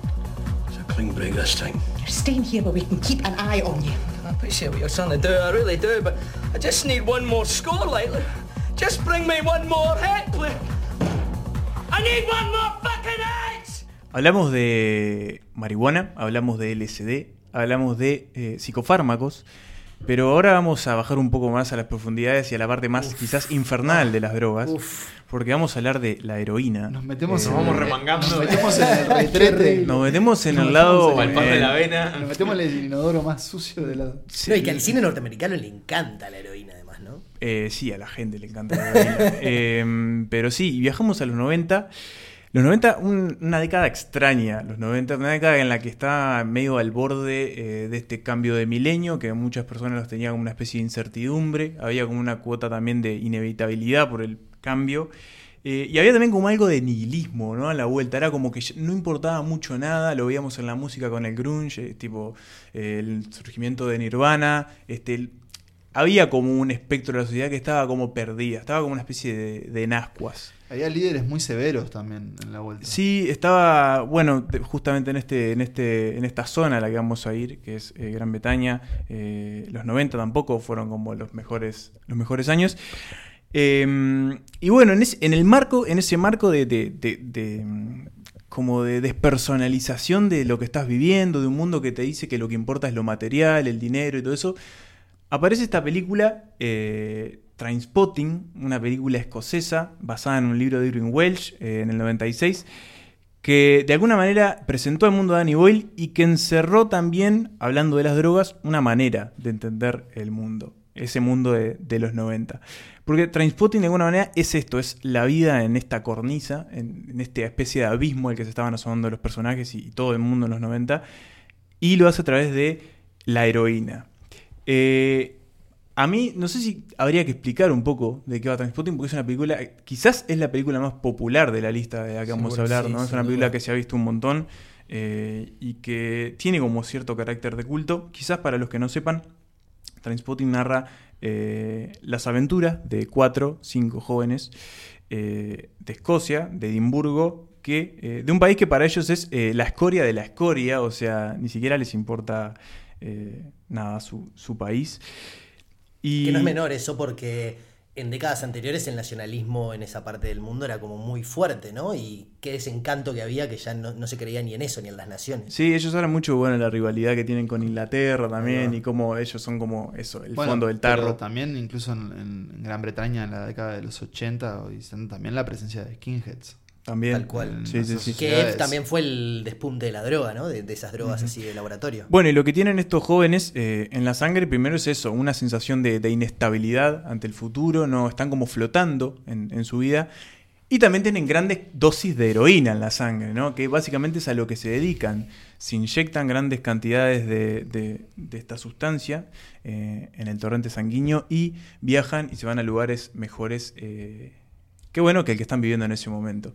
It's a clean break this time. You're staying here where we can keep an eye on you. I appreciate what you're trying to do, I really do, but I just need one more score, like. Just bring me one more hit, please. I need one more fucking H! Hablamos de marihuana, hablamos de LSD, hablamos de eh, psicofármacos, pero ahora vamos a bajar un poco más a las profundidades y a la parte más quizás infernal de las drogas, porque vamos a hablar de la heroína. Nos metemos, Nos en, vamos remangando. Nos metemos en el retrete. Nos metemos en Nos el lado... de eh, la vena. Nos metemos en el inodoro más sucio de la. No, y que al cine norteamericano le encanta la heroína. Eh, sí, a la gente le encanta la. Eh, pero sí, y viajamos a los 90. Los 90, un- una década extraña. Los 90, una década en la que está medio al borde eh, de este cambio de milenio, que muchas personas los tenían como una especie de incertidumbre. Había como una cuota también de inevitabilidad por el cambio. Eh, y había también como algo de nihilismo, ¿no? A la vuelta. Era como que no importaba mucho nada. Lo veíamos en la música con el grunge, eh, tipo eh, el surgimiento de Nirvana. Este, había como un espectro de la sociedad que estaba como perdida. Estaba como una especie de, de en ascuas. Había líderes muy severos también en la vuelta. Sí, estaba, bueno, justamente en este, en este, en esta zona a la que vamos a ir, que es eh, Gran Bretaña, eh, los 90 tampoco fueron como los mejores, los mejores años. Eh, y bueno, en, ese- en el marco, en ese marco de, de- de- de, como de despersonalización de lo que estás viviendo, de un mundo que te dice que lo que importa es lo material, el dinero y todo eso, aparece esta película, eh, Trainspotting, una película escocesa basada en un libro de Irving Welsh eh, en el 96, que de alguna manera presentó al mundo de Danny Boyle y que encerró también, hablando de las drogas, una manera de entender el mundo, ese mundo de, los 90. Porque Trainspotting de alguna manera es esto, es la vida en esta cornisa, en, esta especie de abismo al que se estaban asomando los personajes y todo el mundo en los 90, y lo hace a través de la heroína. Eh, a mí, no sé si habría que explicar un poco de qué va Transpotting, porque es una película, quizás es la película más popular de la lista de la que vamos a hablar, sí, ¿no? Es una película duda. que se ha visto un montón eh, y que tiene como cierto carácter de culto. Quizás para los que no sepan, Transpotting narra eh, las aventuras de cuatro, cinco jóvenes eh, de Escocia, de Edimburgo, que, de un país que para ellos es la escoria de la escoria, o sea, ni siquiera les importa eh, nada su, su país. Y Que no es menor eso porque en décadas anteriores el nacionalismo en esa parte del mundo era como muy fuerte, ¿no? Y qué desencanto que había que ya no, no se creía ni en eso, ni en las naciones. Sí, ellos hablan mucho bueno de la rivalidad que tienen con Inglaterra también y cómo ellos son como eso, el Bueno, fondo del pero tarro. También, incluso en, en Gran Bretaña, en la década de los 80, y también la presencia de skinheads. También. Tal cual. Sí, sí, esas sí. Que sociedades. también fue el despunte de la droga, ¿no? De, de esas drogas así de laboratorio. Bueno, y lo que tienen estos jóvenes eh, en la sangre, primero es eso, una sensación de, de inestabilidad ante el futuro, no están como flotando en, en su vida. Y también tienen grandes dosis de heroína en la sangre, ¿no? Que básicamente es a lo que se dedican. Se inyectan grandes cantidades de, de- de esta sustancia eh, en el torrente sanguíneo y viajan y se van a lugares mejores. eh, qué bueno que el que están viviendo en ese momento.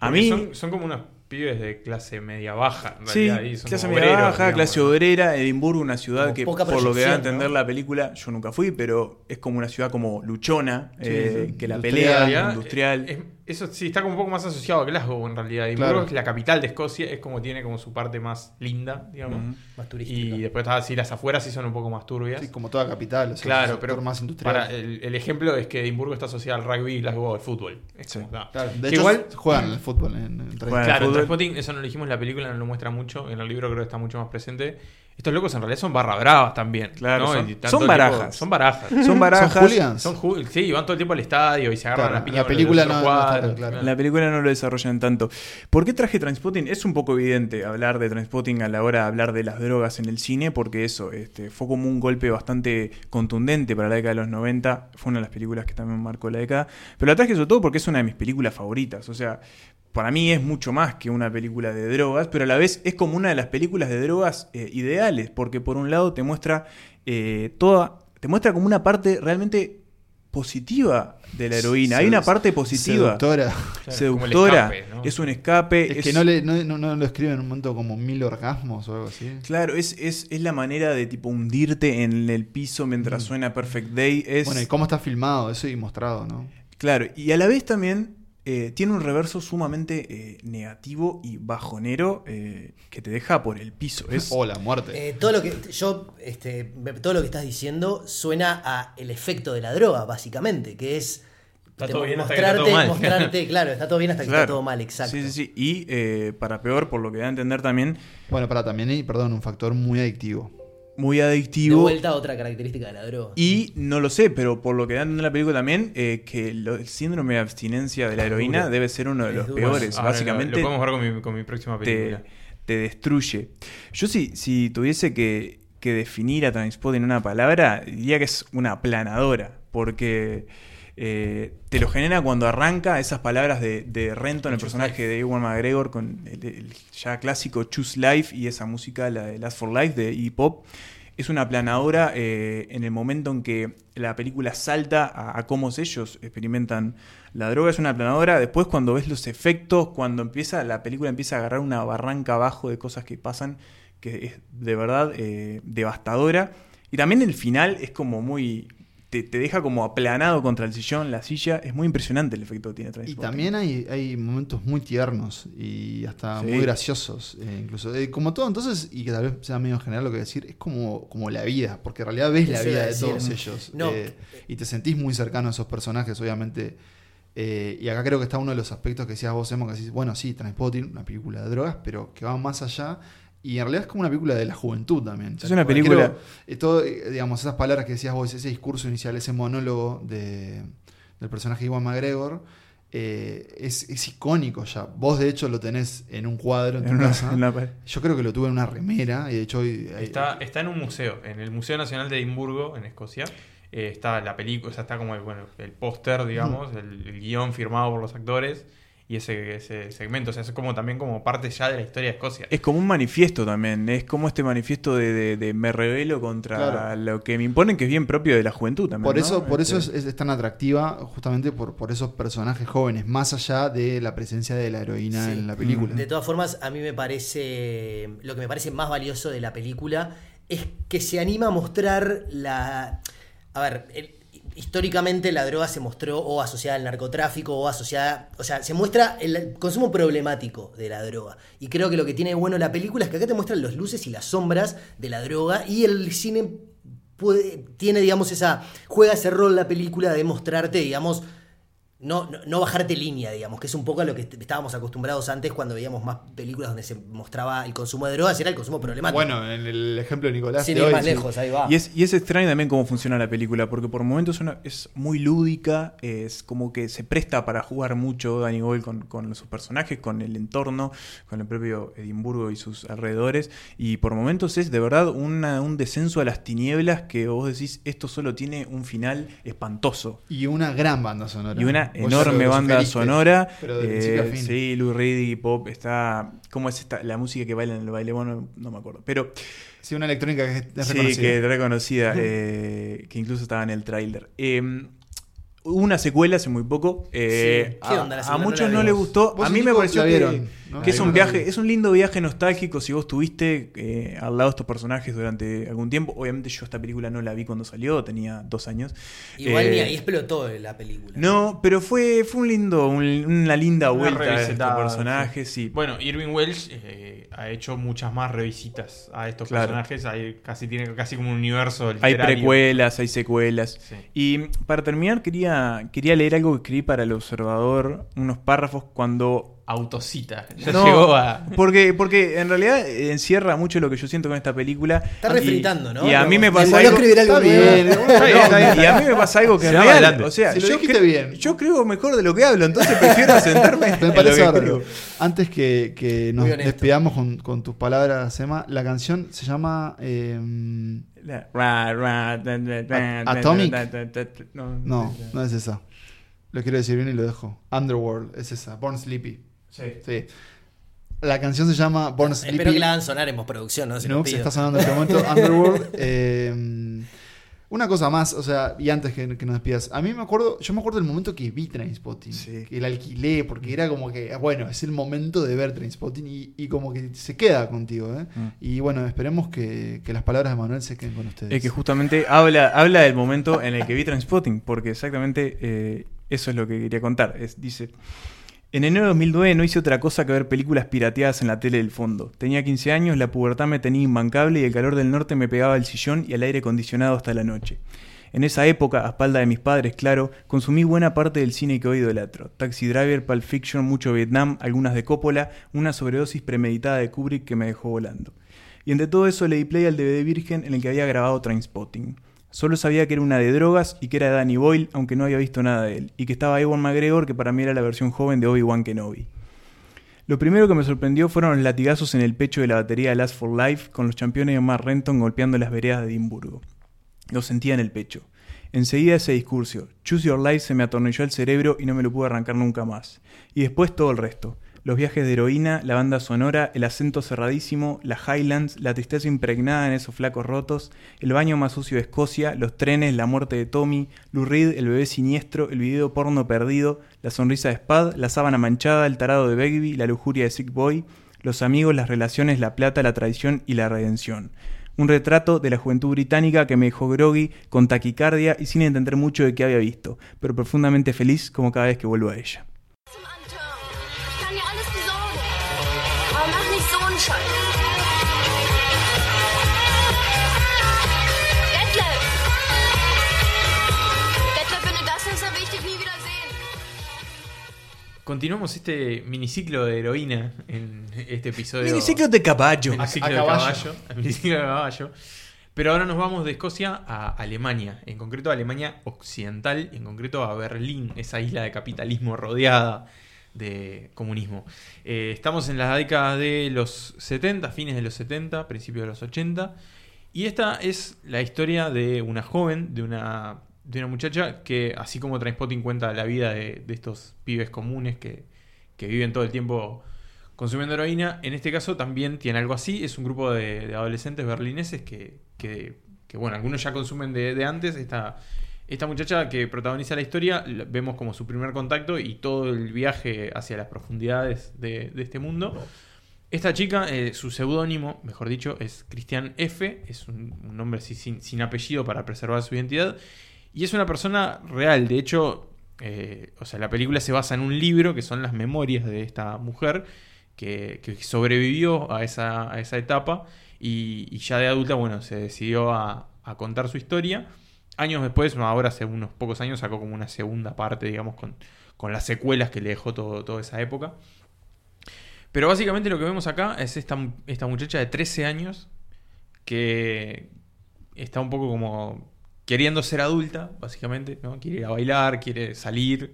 A mí- Son, son como unos pibes de clase media baja. En Sí, realidad, y son clase media obreros, baja, digamos, clase obrera, Edimburgo, una ciudad que por lo que da a entender ¿no? la película, yo nunca fui, pero es como una ciudad como luchona, Sí, eh, sí, que la industrial. pelea, industrial. es- eso sí, está como un poco más asociado a Glasgow en realidad. Edimburgo Claro. es la capital de Escocia, es como tiene como su parte más linda, digamos. Más turística. Y después está así, las afueras sí son un poco más turbias. Sí, como toda capital. O sea, claro, un pero sector más industrial. para el, el ejemplo es que Edimburgo está asociado al rugby y Glasgow al fútbol. Es Sí. como, ah. Claro, de Que hecho, igual juegan al fútbol en, en. Claro, en fútbol. Eso no lo dijimos, la película no lo muestra mucho, en el libro creo que está mucho más presente. Estos locos en realidad son barra bravas también. Claro, ¿no? son- barajas. son barajas. Son barajas. Son hooligans. Son ju- sí, van todo el tiempo al estadio y se agarran Claro, las piñas la con los película no- cuadros, la película no lo desarrollan tanto. ¿Por qué traje Transpotting? Es un poco evidente hablar de Transpotting a la hora de hablar de las drogas en el cine, porque eso este, fue como un golpe bastante contundente para la década de los 90. Fue una de las películas que también marcó la década. Pero la traje sobre todo porque es una de mis películas favoritas. O sea, para mí es mucho más que una película de drogas, pero a la vez es como una de las películas de drogas eh, ideales, porque por un lado te muestra eh, toda. Te muestra como una parte realmente positiva de la heroína. Hay una parte positiva Seductora. Claro, seductora, escape, ¿no? es un escape. Es que no, le, no, no- no lo escriben en un momento como mil orgasmos o algo así. Claro, es, es, es la manera de tipo hundirte en el piso mientras suena Perfect Day. Es, Mm. Bueno, y cómo está filmado, eso y mostrado, ¿no? Claro, y a la vez también eh, tiene un reverso sumamente eh, negativo y bajonero eh, que te deja por el piso. Es, O la muerte. Eh, todo lo que yo este, todo lo que estás diciendo suena a el efecto de la droga básicamente que es Está te- todo bien hasta que está mostrarte, todo mal. mostrarte, claro, está todo bien hasta que Claro. está todo mal, exacto. Sí, sí, sí. Y eh, para peor, por lo que da a entender también, Bueno, para también hay, perdón, un factor muy adictivo. Muy De adictivo. vuelta otra característica de la droga. Y no lo sé, pero por lo que da a entender la película también, eh, que lo- el síndrome de abstinencia de la heroína duro. debe ser uno de Es los duro. peores. Ahora Básicamente Lo, lo podemos ver con mi, con mi próxima película. te, te destruye. Yo si, si tuviese que, que definir a Transport en una palabra, diría que es una aplanadora, porque eh, te lo genera cuando arranca esas palabras de, de Renton, el personaje de Ewan McGregor, con el, el ya clásico Choose Life y esa música, la de Last for Life de hip hop. Es una aplanadora eh, en el momento en que la película salta a, a cómo ellos experimentan la droga. Es una aplanadora. Después, cuando ves los efectos, cuando empieza la película empieza a agarrar una barranca abajo de cosas que pasan, que es de verdad eh, devastadora. Y también el final es como muy. Te, te deja como aplanado contra el sillón, la silla. Es muy impresionante el efecto que tiene Y también hay, hay momentos muy tiernos y hasta Sí. muy graciosos, eh, incluso. Eh, como todo, entonces, y que tal vez sea medio general lo que decir, es como, como la vida, porque en realidad ves la vida de todos ellos. No. eh, y te sentís muy cercano a esos personajes, obviamente. Eh, y acá creo que está uno de los aspectos que decías vos, Emo, que decís, bueno, sí, Transpotting, una película de drogas, pero que va más allá. Y en realidad es como una película de la juventud también. Es una película- creo, eh, todo, eh, digamos, esas palabras que decías vos, ese discurso inicial, ese monólogo de, del personaje de Iwan McGregor, eh, es, es icónico ya. Vos, de hecho, lo tenés en un cuadro en tu una- casa. en la pared. Yo creo que lo tuve en una remera y de hecho hoy... hay- Está, está en un museo, en el Museo Nacional de Edimburgo, en Escocia. Eh, está la película, o sea, está como el, bueno, el póster, digamos, el, el guion firmado por los actores y ese, ese segmento. O sea, es como también como parte ya de la historia de Escocia. Es como un manifiesto también, es como este manifiesto de, de- de me revelo contra Claro. lo que me imponen, que es bien propio de la juventud también. Por ¿no? eso, por eso es, Este, es- es tan atractiva, justamente por, por esos personajes jóvenes, más allá de la presencia de la heroína Sí. en la película. De todas formas, a mí me parece. Lo que me parece más valioso de la película es que se anima a mostrar la. A ver, el- históricamente la droga se mostró o asociada al narcotráfico o asociada. O sea, se muestra el consumo problemático de la droga. Y creo que lo que tiene bueno la película es que acá te muestran los luces y las sombras de la droga y el cine. Puede, tiene, digamos, esa. juega ese rol la película de mostrarte, digamos, no, no, no bajarte línea, digamos, que es un poco a lo que est- estábamos acostumbrados antes cuando veíamos más películas donde se mostraba el consumo de drogas, era el consumo problemático. Bueno, en el ejemplo de Nicolás. Sin de ir hoy, más sí. lejos, ahí va. Y es, y es extraño también cómo funciona la película, porque por momentos es, una- es muy lúdica, es como que se presta para jugar mucho Danny Boyle con, con sus personajes, con el entorno, con el propio Edimburgo y sus alrededores, y por momentos es de verdad una- un descenso a las tinieblas que vos decís, esto solo tiene un final espantoso. Y una gran banda sonora. Y una Enorme banda sonora. Pero de eh. Sí, Lou Reed y Pop está. ¿Cómo es esta? La música que baila en el baile, bueno, no me acuerdo. Pero Sí, una electrónica que es sí, reconocida. que es reconocida, eh, que incluso estaba en el tráiler. Eh, hubo una secuela hace muy poco. eh, Sí, ¿qué a- onda la a, muchos no, le vimos. gustó. A mí me pareció que, vieron, ¿no? que es un viaje, vi. es un lindo viaje nostálgico si vos tuviste eh, al lado de estos personajes durante algún tiempo. Obviamente yo esta película no la vi cuando salió, tenía dos años. Igual Eh, ni ahí explotó la película. no, pero fue, fue un lindo, un- una linda Una vuelta a estos personajes, sí. Bueno, Irving Welsh eh, ha hecho muchas más revisitas a estos Claro. personajes. Hay, casi tiene casi como un universo Hay literario. precuelas, hay secuelas. Sí. Y para terminar, quería, quería leer algo que escribí para el observador, unos párrafos cuando... Autocita. Ya No, llegó a. Porque, porque en realidad encierra mucho lo que yo siento con esta película. Está refritando, ¿no? Y a mí me pasa algo... Y a mí me pasa algo que Se es va real. adelante. O sea, Si lo yo, cre- bien. yo creo mejor de lo que hablo, entonces prefiero sentarme en Me lo parece que bárbaro. escribo. Antes que, que nos despidamos con, con tus palabras, Emma, la canción se llama. eh, Atomic. No, no, no es esa. Lo quiero decir bien y lo dejo. Underworld, es esa. Born Sleepy. Sí. Sí. La canción se llama Born Sleepy. Espero que la hagan sonar en postproducción, ¿no? Se lo Nux pido. está sonando en este momento. Underworld. eh, una cosa más, o sea, y antes que, que nos despidas. A mí me acuerdo, yo me acuerdo del momento que vi Trainspotting. Sí. Que la alquilé, porque era como que, bueno, es el momento de ver Trainspotting y, y como que se queda contigo, ¿eh? Mm. Y bueno, esperemos que, que las palabras de Manuel se queden con ustedes. Es que justamente habla, habla del momento en el que vi Transpotting, porque exactamente eh, eso es lo que quería contar. Es, dice, en enero de 2009 no hice otra cosa que ver películas pirateadas en la tele del fondo. Tenía 15 años, la pubertad me tenía imbancable y el calor del norte me pegaba al sillón y al aire acondicionado hasta la noche. En esa época, a espalda de mis padres, claro, consumí buena parte del cine que hoy idolatro. Taxi Driver, Pulp Fiction, mucho Vietnam, algunas de Coppola, una sobredosis premeditada de Kubrick que me dejó volando. Y entre todo eso le di play al DVD virgen en el que había grabado Trainspotting. Solo sabía que era una de drogas y que era Danny Boyle, aunque no había visto nada de él, y que estaba Ewan McGregor, que para mí era la versión joven de Obi-Wan Kenobi. Lo primero que me sorprendió fueron los latigazos en el pecho de la batería de Last for Life, con los campeones de Mark Renton golpeando las veredas de Edimburgo. Lo sentía en el pecho. Enseguida ese discurso, Choose Your Life se me atornilló el cerebro y no me lo pude arrancar nunca más. Y después todo el resto. Los viajes de heroína, la banda sonora, el acento cerradísimo, las Highlands, la tristeza impregnada en esos flacos rotos, el baño más sucio de Escocia, los trenes, la muerte de Tommy, Lou Reed, el bebé siniestro, el video porno perdido, la sonrisa de Spad, la sábana manchada, el tarado de Begbie, la lujuria de Sick Boy, los amigos, las relaciones, la plata, la traición y la redención. Un retrato de la juventud británica que me dejó groggy, con taquicardia y sin entender mucho de qué había visto, pero profundamente feliz como cada vez que vuelvo a ella. Continuamos este miniciclo de heroína en este episodio. Miniciclo de caballo. Miniciclo A de caballo. caballo. Miniciclo de caballo. Pero ahora nos vamos de Escocia a Alemania, en concreto a Alemania occidental, y en concreto a Berlín, esa isla de capitalismo rodeada de comunismo. Eh, estamos en la década de los 70, fines de los 70, principios de los 80, y esta es la historia de una joven, de una, de una muchacha que, así como Trainspotting cuenta la vida de, de estos pibes comunes que, que viven todo el tiempo consumiendo heroína, en este caso también tiene algo así. Es un grupo de, de adolescentes berlineses que, que, que, bueno, algunos ya consumen de, de antes. Esta, esta muchacha que protagoniza la historia, vemos como su primer contacto y todo el viaje hacia las profundidades de, de este mundo. Esta chica, eh, su seudónimo, mejor dicho, es Cristian F. Es un, un nombre así sin, sin apellido para preservar su identidad. Y es una persona real. De hecho, eh, o sea, la película se basa en un libro que son las memorias de esta mujer que, sobrevivió a esa, a esa etapa y, ya de adulta, bueno, se decidió a, a contar su historia. Años después, ahora hace unos pocos años, sacó como una segunda parte, digamos, con, con las secuelas que le dejó todo, toda esa época. Pero básicamente lo que vemos acá es esta, esta muchacha de 13 años que está un poco como queriendo ser adulta, básicamente, ¿no? Quiere ir a bailar, quiere salir.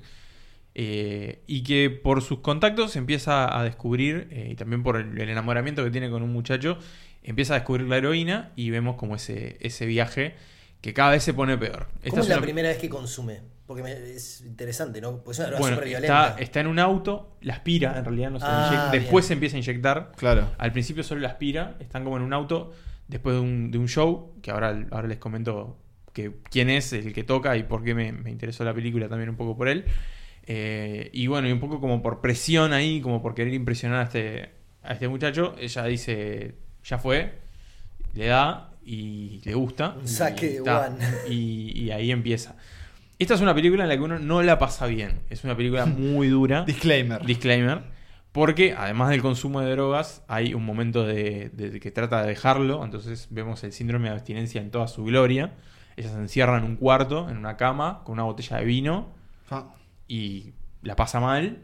eh, y que por sus contactos empieza a descubrir, eh, y también por el, el enamoramiento que tiene con un muchacho, empieza a descubrir la heroína y vemos como ese, ese viaje que cada vez se pone peor. Esta ¿Cómo es la una- primera vez que consume? Porque me- es interesante, ¿no? Porque es una droga bueno, súper está, violenta. está en un auto, la aspira, en realidad no se Ah, inyecta. bien. Después se empieza a inyectar. Claro. Al principio solo la aspira, están como en un auto, después de un, de un show, que ahora, ahora les comento que, quién es el que toca y por qué me, me interesó la película también un poco por él. Eh, y bueno, y un poco como por presión ahí, como por querer impresionar a este, a este muchacho, ella dice, ya fue, le da y le gusta. Un saque de one. Y, y ahí empieza. Esta es una película en la que uno no la pasa bien. Es una película muy dura. Disclaimer. Disclaimer. Porque además del consumo de drogas, hay un momento de, de que trata de dejarlo. Entonces vemos el síndrome de abstinencia en toda su gloria. Ella se encierra en un cuarto, en una cama, con una botella de vino Ah, y la pasa mal.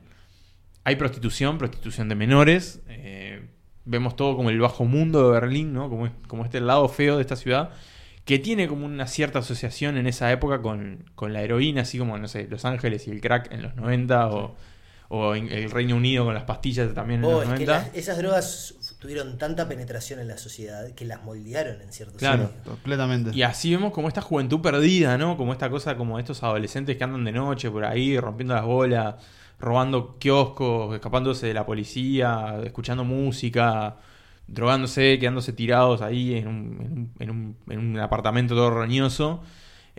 Hay prostitución, prostitución de menores. eh, vemos todo como el bajo mundo de Berlín, ¿no? Como, es- como este lado feo de esta ciudad. Que tiene como una cierta asociación en esa época con, con la heroína, así como, no sé, Los Ángeles y el crack en los 90, o, o en el Reino Unido con las pastillas también en Oh, los es que 90. las- esas drogas tuvieron tanta penetración en la sociedad que las moldearon en cierto Claro. sentido. completamente. Y así vemos como esta juventud perdida, ¿no? Como esta cosa, como estos adolescentes que andan de noche por ahí, rompiendo las bolas, robando kioscos, escapándose de la policía, escuchando música, drogándose, quedándose tirados ahí en un, en un, en un- en un apartamento todo roñoso.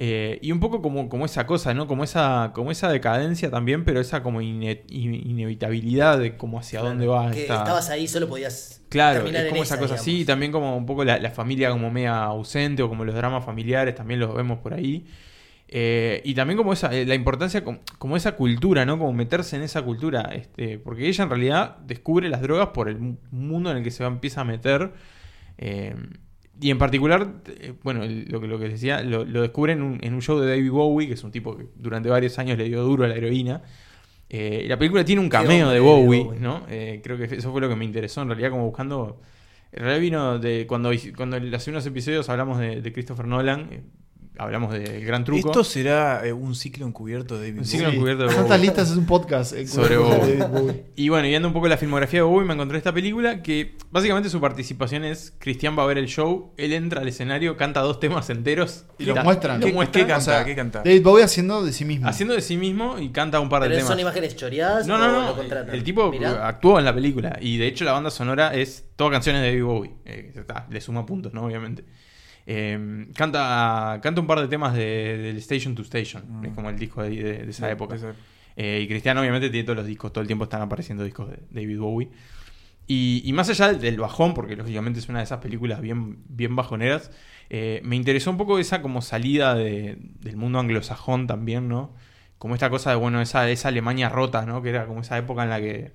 Eh, y un poco como, como esa cosa, ¿no? Como esa, como esa decadencia también, pero esa como ine- in- inevitabilidad de como hacia dónde va Que esta... estabas ahí, solo podías Claro, es como esa, cosa así, y también como un poco la, la familia como media ausente o como los dramas familiares, también los vemos por ahí. Eh, y también como esa, eh, la importancia, como, como esa cultura, ¿no? Como meterse en esa cultura, este, porque ella en realidad descubre las drogas por el mu- mundo en el que se va, empieza a meter. eh, y en particular, eh, bueno, lo que, lo que decía, lo, lo descubren en un, en un show de David Bowie, que es un tipo que durante varios años le dio duro a la heroína. Eh, y la película tiene un cameo de Bowie, Bowie. ¿no? Eh, creo que eso fue lo que me interesó, en realidad, como buscando. En realidad vino de. Cuando, cuando hace unos episodios hablamos de, de Christopher Nolan, eh, hablamos del gran truco. Esto será eh, un ciclo encubierto de David Un ciclo Bowie. encubierto de Bowie. listas es un podcast eh, Sobre Bowie. David Bowie. Y bueno, y viendo un poco la filmografía de Bowie, me encontré esta película que básicamente su participación es: Cristian va a ver el show, él entra al escenario, canta dos temas enteros Y lo ta- muestran. Lo ¿Qué- muestran, qué canta? O sea, ¿Qué canta? David Bowie haciendo de sí mismo. haciendo de sí mismo y canta un par de ¿Pero temas. son imágenes choreadas No, no, lo no. contratan? El tipo Mirá. actuó en la película. Y de hecho la banda sonora es todas canciones de David Bowie. Eh, está, le suma puntos, ¿no? Obviamente. Eh, canta, canta un par de temas de- del Station to Station. Mm. Es como el disco de, de- de esa Sí, época. Eh, y Cristiano obviamente tiene todos los discos. Todo el tiempo están apareciendo discos de David Bowie. Y, y más allá del, bajón, porque lógicamente es una de esas películas bien, bien bajoneras, eh, me interesó un poco esa como salida de- del mundo anglosajón también, ¿no? Como esta cosa de, bueno, esa, esa Alemania rota, ¿no? Que era como esa época en la que,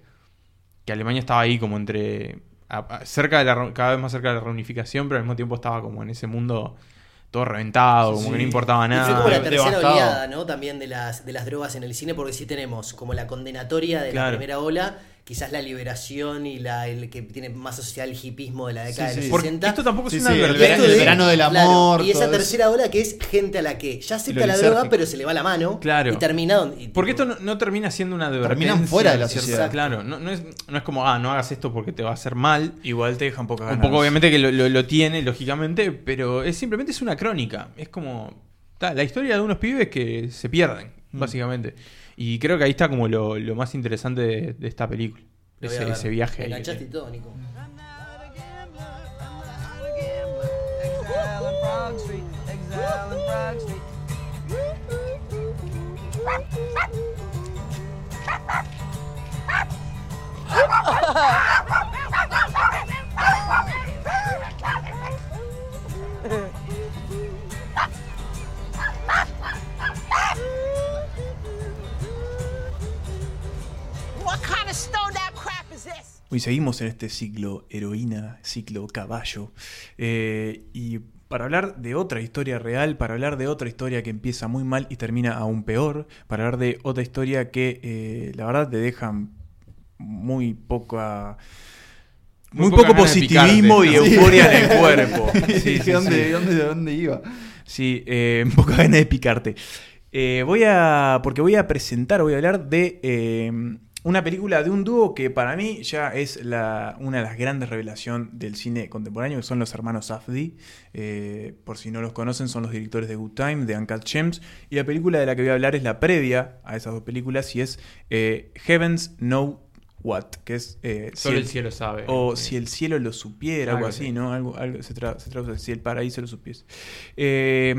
que Alemania estaba ahí como entre... a- cerca de la, cada vez más cerca de la reunificación, pero al mismo tiempo estaba como en ese mundo todo reventado, como que no importaba Y fue nada. como la tercera devastado. oleada, ¿no? También de las, de las drogas en el cine, porque sí tenemos como la condenatoria de Claro. la primera ola, quizás la liberación y la, el que tiene más asociado al hipismo de la década Sí, de sí. los Porque 60. esto tampoco es Sí, una sí, el verano- Esto de- verano del claro, amor, y esa tercera ola que es gente a la que ya acepta la droga, pero se le va la mano. Claro. Y termina y Porque tipo, esto no, no termina siendo una advertencia. Terminan fuera de la sociedad. Claro, no, no es, no es como, ah, no hagas esto porque te va a hacer mal. Igual te dejan pocas Un ganas. poco obviamente que lo, lo- lo tiene, lógicamente, pero es simplemente es una crónica. Es como ta, la historia de unos pibes que se pierden, Mm. básicamente. Y creo que ahí está como lo, lo más interesante de, de esta película. Ese, viaje. Ahí que y todo, Nico. Hoy seguimos en este ciclo heroína, ciclo caballo. Eh, y para hablar de otra historia real, para hablar de otra historia que empieza muy mal y termina aún peor, para hablar de otra historia que eh, la verdad te dejan muy poca. Muy poco positivismo y euforia en el cuerpo. Sí, sí, ¿De dónde, dónde- de dónde iba? Sí, eh, un poco ganas de picarte. Eh, voy a. Porque voy a presentar, voy a hablar de una película de un dúo que para mí ya es la, una de las grandes revelaciones del cine contemporáneo, que son los hermanos Safdie. Eh, por si no los conocen, son los directores de Good Time, de Uncut Gems. Y la película de la que voy a hablar es la previa a esas dos películas y es eh, Heavens Know What, que es. eh, Solo si el cielo sabe. O si el cielo lo supiera, Algo algo así, así. ¿no? Algo, algo se, tra- se traduce si el paraíso lo supiese. Eh,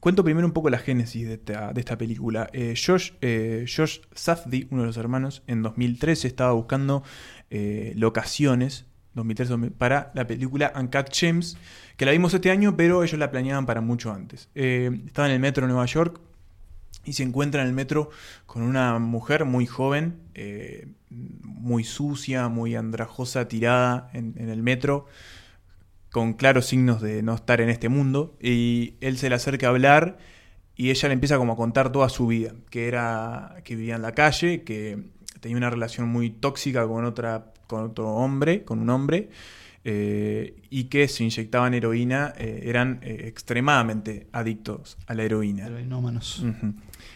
cuento primero un poco la génesis de esta, película. Eh, Josh, eh, Josh Safdie, uno de los hermanos, en 2013 estaba buscando eh, locaciones 2003, para la película Uncut Gems, que la vimos este año, pero ellos la planeaban para mucho antes. Estaba en el metro de Nueva York y se encuentra en el metro con una mujer muy joven, muy sucia, muy andrajosa, tirada en el metro, con claros signos de no estar en este mundo. Y él se le acerca a hablar y ella le empieza como a contar toda su vida, que era que vivía en la calle, que tenía una relación muy tóxica con otra con otro hombre, con un hombre, eh, y que se inyectaban heroína, eh, eran eh, extremadamente adictos a la heroína. Heroinómanos.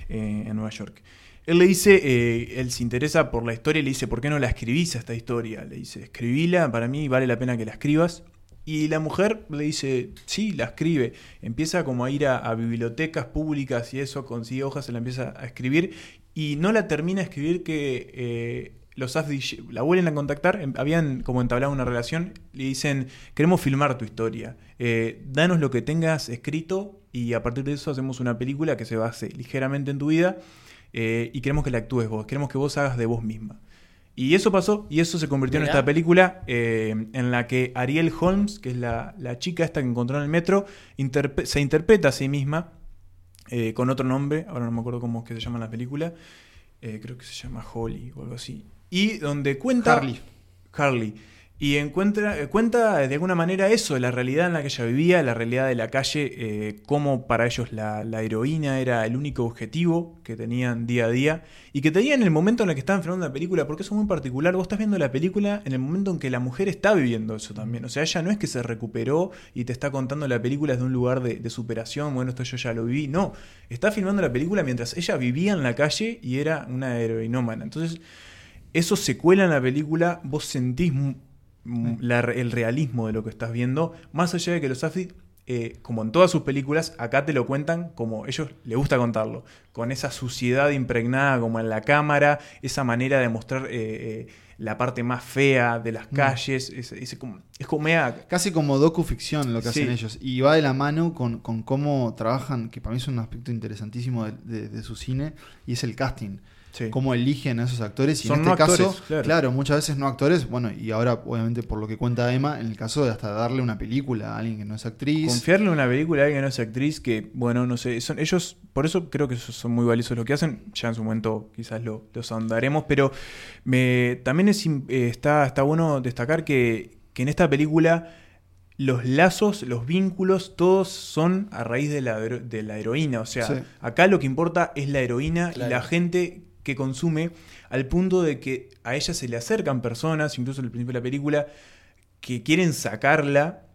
En Nueva York. Él le dice, él se interesa por la historia y le dice, ¿por qué no la escribís a esta historia? Le dice, escribíla, para mí vale la pena que la escribas. Y la mujer le dice, sí, la escribe. Empieza como a ir a, bibliotecas públicas y eso, consigue hojas, se la empieza a escribir. Y no la termina de escribir que eh, los Safdie la vuelven a contactar, em- habían como entablado una relación, le dicen, queremos filmar tu historia, eh, danos lo que tengas escrito y a partir de eso hacemos una película que se base ligeramente en tu vida eh, y queremos que la actúes vos, queremos que vos hagas de vos misma. Y eso pasó, y eso se convirtió en esta película eh, en la que Ariel Holmes, que es la, la chica esta que encontró en el metro, interpe- se interpreta a sí misma eh, con otro nombre, ahora no me acuerdo cómo es que se llama la película, eh, creo que se llama Holly o algo así. Y donde cuenta... Harley. Harley. Y encuentra, eh, cuenta de alguna manera eso, la realidad en la que ella vivía, la realidad de la calle, eh, cómo para ellos la, heroína era el único objetivo que tenían día a día y que tenían en el momento en el que estaban filmando la película, porque eso es muy particular. Vos estás viendo la película en el momento en que la mujer está viviendo eso también. O sea, ella no es que se recuperó y te está contando la película desde un lugar de, de superación, bueno, esto yo ya lo viví. No, está filmando la película mientras ella vivía en la calle y era una heroinómana. Entonces, eso se cuela en la película, vos sentís la- el realismo de lo que estás viendo, más allá de que los Safdie, eh, como en todas sus películas, acá te lo cuentan como ellos les gusta contarlo, con esa suciedad impregnada como en la cámara, esa manera de mostrar eh, eh, la parte más fea de las calles, ese- ese como- es como Casi como docuficción lo que hacen ellos. Y va de la mano con, con cómo trabajan, que para mí es un aspecto interesantísimo de, de- de su cine, y es el casting. Sí. Cómo eligen a esos actores. Y Son en no este caso, actores, claro. claro. muchas veces no actores. Bueno, y ahora, obviamente, por lo que cuenta Emma, en el caso de hasta darle una película a alguien que no es actriz. Confiarle en una película a alguien que no es actriz, que, bueno, no sé, son ellos, por eso creo que son muy valiosos lo que hacen, ya en su momento quizás lo, los ahondaremos, pero me, también es, eh, está, está bueno destacar que, que en esta película los lazos, los vínculos, todos son a raíz de la, de la heroína, o sea, Sí. acá lo que importa es la heroína Claro. y la gente que consume, al punto de que a ella se le acercan personas, incluso al principio de la película, que quieren sacarla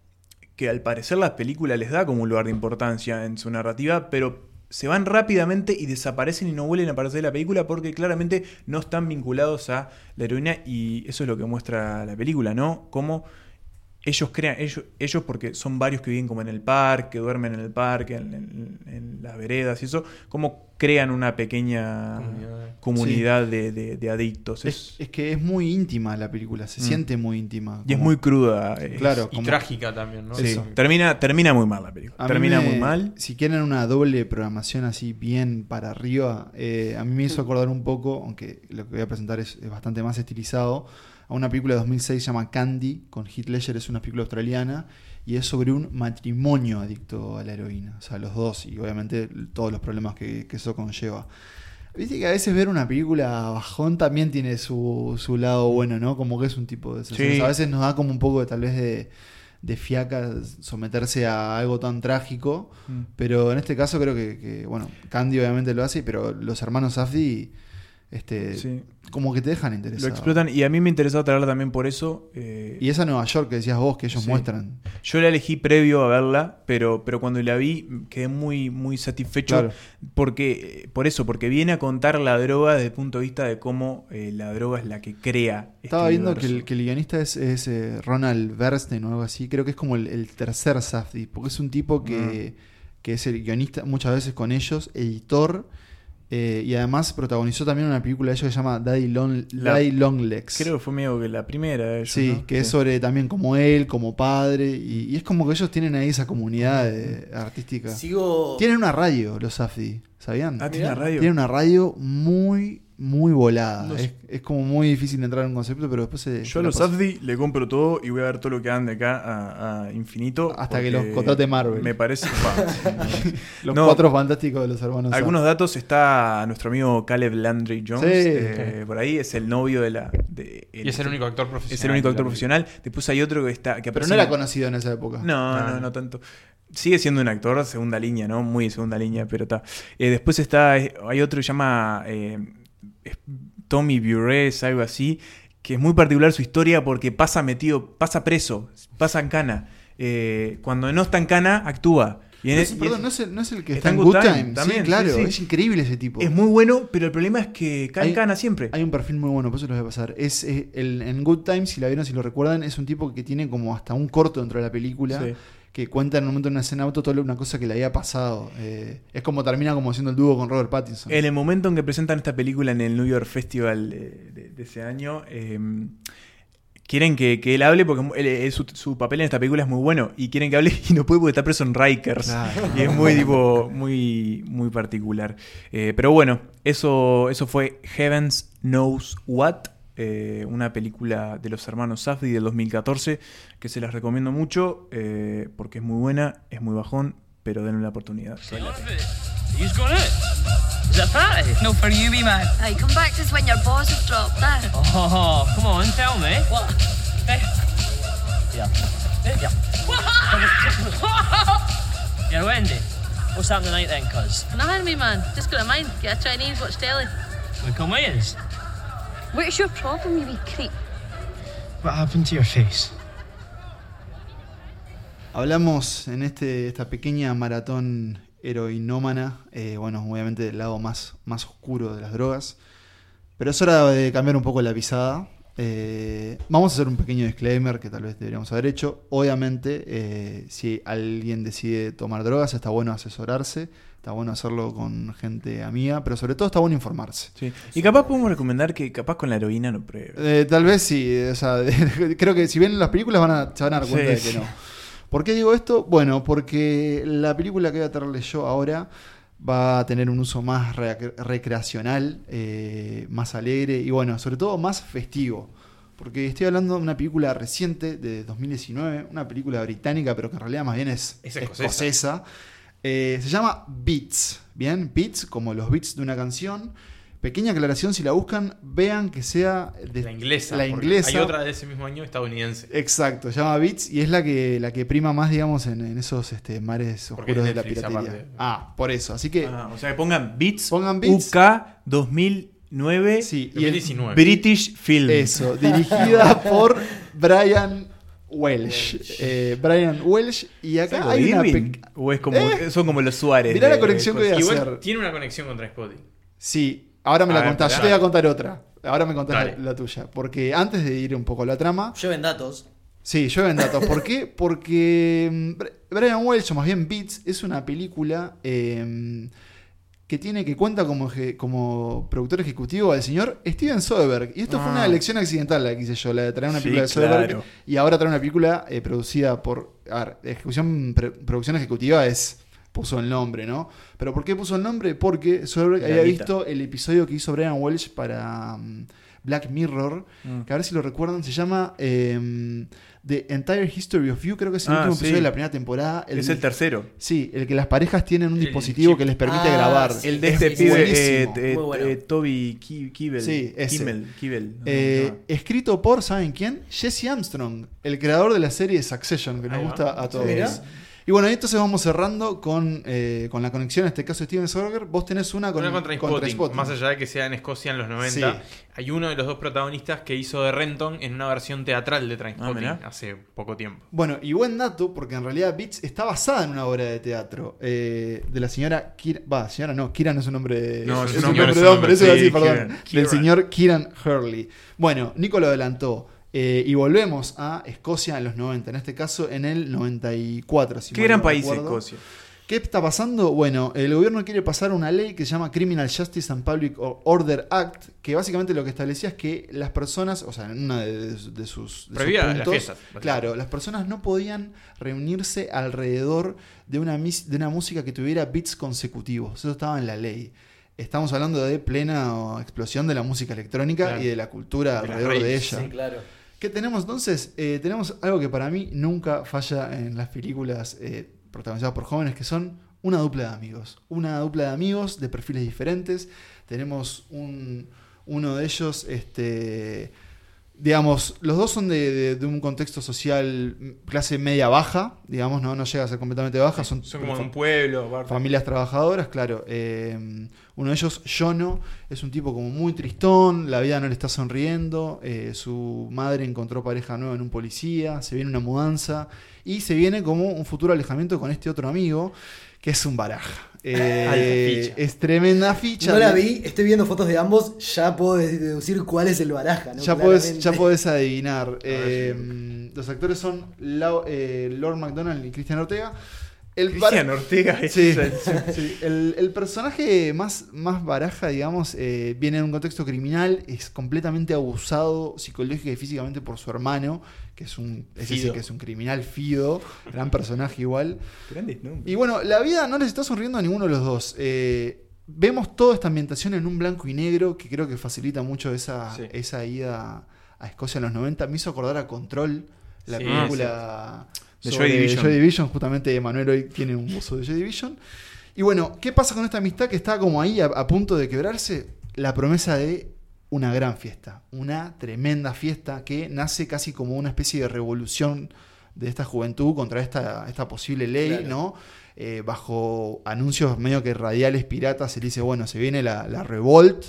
que al parecer la película les da como un lugar de importancia en su narrativa, pero se van rápidamente y desaparecen y no vuelven a aparecer en la película porque claramente no están vinculados a la heroína y eso es lo que muestra la película, ¿no? Cómo ellos crean, ellos, ellos porque son varios que viven como en el parque, duermen en el parque, en, en- en las veredas y eso, cómo crean una pequeña Comunidad. comunidad de, de- de adictos. Es, Es- es que es muy íntima la película, se Mm. siente muy íntima. y es muy cruda. eh, Claro, Y como- trágica también, ¿no? Sí, Eso. termina, termina muy mal la película. A Termina me- muy mal. Si quieren una doble programación así bien para arriba, eh, a mí me hizo acordar un poco, aunque lo que voy a presentar es, es bastante más estilizado, a una película de 2006 se llama Candy, con Heath Ledger, es una película australiana, y es sobre un matrimonio adicto a la heroína, o sea, los dos, y obviamente todos los problemas que, que eso conlleva. Viste que a veces ver una película bajón también tiene su, su lado bueno, ¿no? Como que es un tipo de... Sí. A veces nos da como un poco de tal vez de, de fiaca someterse a algo tan trágico, Mm. pero en este caso creo que, que, bueno, Candy obviamente lo hace, pero los hermanos Safdie, este, Sí. como que te dejan Lo interesado. explotan y a mí me interesaba traerla también por eso. eh, Y esa Nueva York que decías vos, que ellos Sí. muestran. yo la elegí previo a verla, pero, pero cuando la vi quedé muy, muy satisfecho Claro. porque eh, por eso, porque viene a contar la droga desde el punto de vista de cómo eh, la droga es la que crea. este Estaba viendo que el, que el guionista es, es, eh, Ronald Bernstein o algo así. Creo que es como el, el tercer Safdie, porque es un tipo que, Mm. que es el guionista muchas veces con ellos, editor, eh, y además protagonizó también una película de ellos que se llama Daddy, Long, La- Daddy Longlegs. Creo que fue medio que la primera de ellos, Sí, ¿no? que es sobre también como él, como padre, y, y es como que ellos tienen ahí esa comunidad de- artística. Sigo. Tienen una radio, los Safdie, ¿sabían? Ah, tiene una radio. Tienen una radio muy, muy volada. No es, sé. es como muy difícil entrar en un concepto, pero después se. Yo se a los. Safdie le compro todo y voy a ver todo lo que dan de acá a, a infinito. Hasta que los contrate Marvel. Me parece. Los No, cuatro fantásticos de los hermanos. Algunos datos está nuestro amigo Caleb Landry Jones. Sí. eh, por ahí es el novio de la. de- Y es el único actor profesional. Es el único actor profesional. Después hay otro que está. Que Pero no era conocido en esa época. No, No, no, tanto. Sigue siendo un actor segunda línea, ¿no? Muy segunda línea, pero está. Eh, después está. eh, Hay otro que se llama. eh, es Tommy Bures, algo así. Que es muy particular su historia porque pasa metido. Pasa preso. Pasa en cana. Eh, cuando no está en cana, actúa. Y en- No es- perdón, es- ¿no es, el, no es el que está está, en Good Good Time Time. también, sí, claro, sí, sí. es increíble ese tipo. es muy bueno, pero el problema es que cae en cana siempre. Hay un perfil muy bueno, por eso los voy a pasar. Es, eh, el, en Good Time, si la vieron, si lo recuerdan, es un tipo que tiene como hasta un corto dentro de la película. Que cuenta en un momento en una escena auto toda una cosa que le había pasado. Eh, es como termina como siendo el dúo con Robert Pattinson. En el momento en que presentan esta película en el New York Festival de, de- de ese año, eh, quieren que, que él hable porque él- él- su, su papel en esta película es muy bueno y quieren que hable y no puede porque está preso en Rikers. Claro. Y es muy tipo, muy, muy particular. Eh, pero bueno, eso, eso fue Heavens Knows What. Eh, una película de los hermanos Safdie del 2014 que se las recomiendo mucho eh, porque es muy buena, es muy bajón, pero denle la oportunidad. It. No, for you, wee man. Hey, come back when your have dropped. Oh, come on, tell me. What? Hey, Yeah. Yeah. You're Wendy. What's happening tonight then, cuz? Nothing, man. Just got a mind. Get a Chinese, watch telly. We come with us. What's your problem, you wee creep? What happened to your face? Hablamos en este, esta pequeña maratón heroinómana, eh, bueno, obviamente del lado más, más oscuro de las drogas, pero es hora de cambiar un poco la pisada. Eh, vamos a hacer un pequeño disclaimer que tal vez deberíamos haber hecho. Obviamente, eh, si alguien decide tomar drogas, está bueno asesorarse, está bueno hacerlo con gente amiga, pero sobre todo está bueno informarse. Sí. Y capaz podemos recomendar que capaz con la heroína no pruebe. Eh, tal vez sí, o sea, creo que si ven las películas van a, se van a dar cuenta Sí, de que sí. no. ¿Por qué digo esto? Bueno, porque la película que voy a traerles yo ahora va a tener un uso más rec- recreacional, eh, más alegre y bueno, sobre todo más festivo. Porque estoy hablando de una película reciente de 2019, una película británica, pero que en realidad más bien es, Es escocesa. escocesa. Eh, se llama Beats, ¿bien? Beats, como los beats de una canción. Pequeña aclaración, si la buscan, vean que sea de La inglesa. La inglesa. Hay otra de ese mismo año estadounidense. Exacto, se llama Beats y es la que, la que prima más, digamos, en, en esos este, mares Porque oscuros de la piratería. aparte. Ah, por eso. Así que Ah, o sea, que pongan Beats, Pongan Beats. UK 2009 sí, y el- 2019. British Film. eso, dirigida por Brian Welsh. Eh, Brian Welsh y ¿Es acá hay una pe- ¿O es como, Eh, son como los Suárez? mirá la de- conexión que voy a Igual hacer. tiene una conexión con Trainspotting. Sí, ahora me A la ver, contás. Yo te voy a contar otra. Ahora me contás la, la tuya. Porque antes de ir un poco a la trama, Lleven datos. Sí, llueven datos. ¿Por qué? Porque mm, Br- Brian Welch, o más bien Beats, es una película eh, que tiene que cuenta como, como productor ejecutivo al señor Steven Soderbergh. Y esto fue una Ah. elección accidental la que hice yo, la de traer una Sí, película de Soderbergh. claro. Y ahora traer una película eh, producida por. A ver, ejecución, pre- producción ejecutiva es. Puso el nombre, ¿no? Pero ¿por qué puso el nombre? Porque Soderbergh había visto el episodio que hizo Brian Welch para mm, Black Mirror, Mm. que a ver si lo recuerdan, se llama eh, The Entire History of You, creo que es el Ah, último sí. episodio de la primera temporada. Es el tercero. Sí, el que las parejas tienen un El dispositivo chip. que les permite Ah, grabar. sí. El de Es este pibe, eh, eh, Muy bueno. eh, Toby Ki- Kimmel. Sí, ese. Kimmel. Kimmel. no sé Eh, escrito por, ¿saben quién? Jesse Armstrong, el creador de la serie Succession, que nos gusta a todos. Mira. Y bueno, y entonces vamos cerrando con, eh, con la conexión, en este caso Steven Soderbergh. Vos tenés una con, Una contra Trainspotting. más allá de que sea en Escocia en los 90, Sí. hay uno de los dos protagonistas que hizo de Renton en una versión teatral de Ah, Trainspotting mirá. hace poco tiempo. Bueno, y buen dato, porque en realidad Beats está basada en una obra de teatro eh, de la señora Kira. Va, señora no, Kira no es un nombre de. No, es es un nombre nombre, de hombre, es eso un iba a decir, nombre, perdón. Del Kieran. señor Kieran Hurley. Bueno, Nico lo adelantó. Eh, y volvemos a Escocia en los 90, en este caso en el 94. Si Qué gran no país recuerdo. Escocia. ¿Qué está pasando? Bueno, el gobierno quiere pasar una ley que se llama Criminal Justice and Public Order Act, que básicamente lo que establecía es que las personas, o sea, en una de, de sus, de sus Prohibía las fiestas, claro, las personas no podían reunirse alrededor de una, mis- de una música que tuviera beats consecutivos. Eso estaba en la ley. Estamos hablando de plena explosión de la música electrónica Claro. y de la cultura alrededor de ella. Sí, claro. ¿Qué tenemos entonces? Eh, tenemos algo que para mí nunca falla en las películas eh, protagonizadas por jóvenes, que son una dupla de amigos. Una dupla de amigos de perfiles diferentes. Tenemos un, uno de ellos, este, digamos, los dos son de, de- de un contexto social clase media baja, digamos, no, no llega a ser completamente baja, son, Son como de un pueblo. Familias trabajadoras, claro. Eh, uno de ellos, Jono, es un tipo como muy tristón, la vida no le está sonriendo, eh, su madre encontró pareja nueva en un policía, se viene una mudanza y se viene como un futuro alejamiento con este otro amigo, que es un baraja. Eh, es tremenda ficha. No la vi, estoy viendo fotos de ambos, ya puedo deducir cuál es el baraja. ¿no? Ya podés, ya podés adivinar. Eh, los actores son Lau- eh, Lord McDonald y Cristian Ortega. El Cristian Ortega Sí, el- sí. El, el personaje más, más baraja, digamos, eh, viene de un contexto criminal, es completamente abusado psicológica y físicamente por su hermano, que es un, es ese que es un criminal fido, gran personaje igual. Grandes nombres. Y bueno, la vida no les está sonriendo a ninguno de los dos. Eh, vemos toda esta ambientación en un blanco y negro que creo que facilita mucho esa, Sí. esa ida a Escocia en los 90. Me hizo acordar a Control, la Sí, película De Joy Division. Joy Division. Justamente Emanuel hoy tiene un uso de Joy Division. Y bueno, ¿qué pasa con esta amistad que está como ahí a, a punto de quebrarse? La promesa de una gran fiesta, una tremenda fiesta que nace casi como una especie de revolución de esta juventud contra esta, esta posible ley, Claro. ¿no? Eh, bajo anuncios medio que radiales piratas, se dice, bueno, se viene la, la revolt.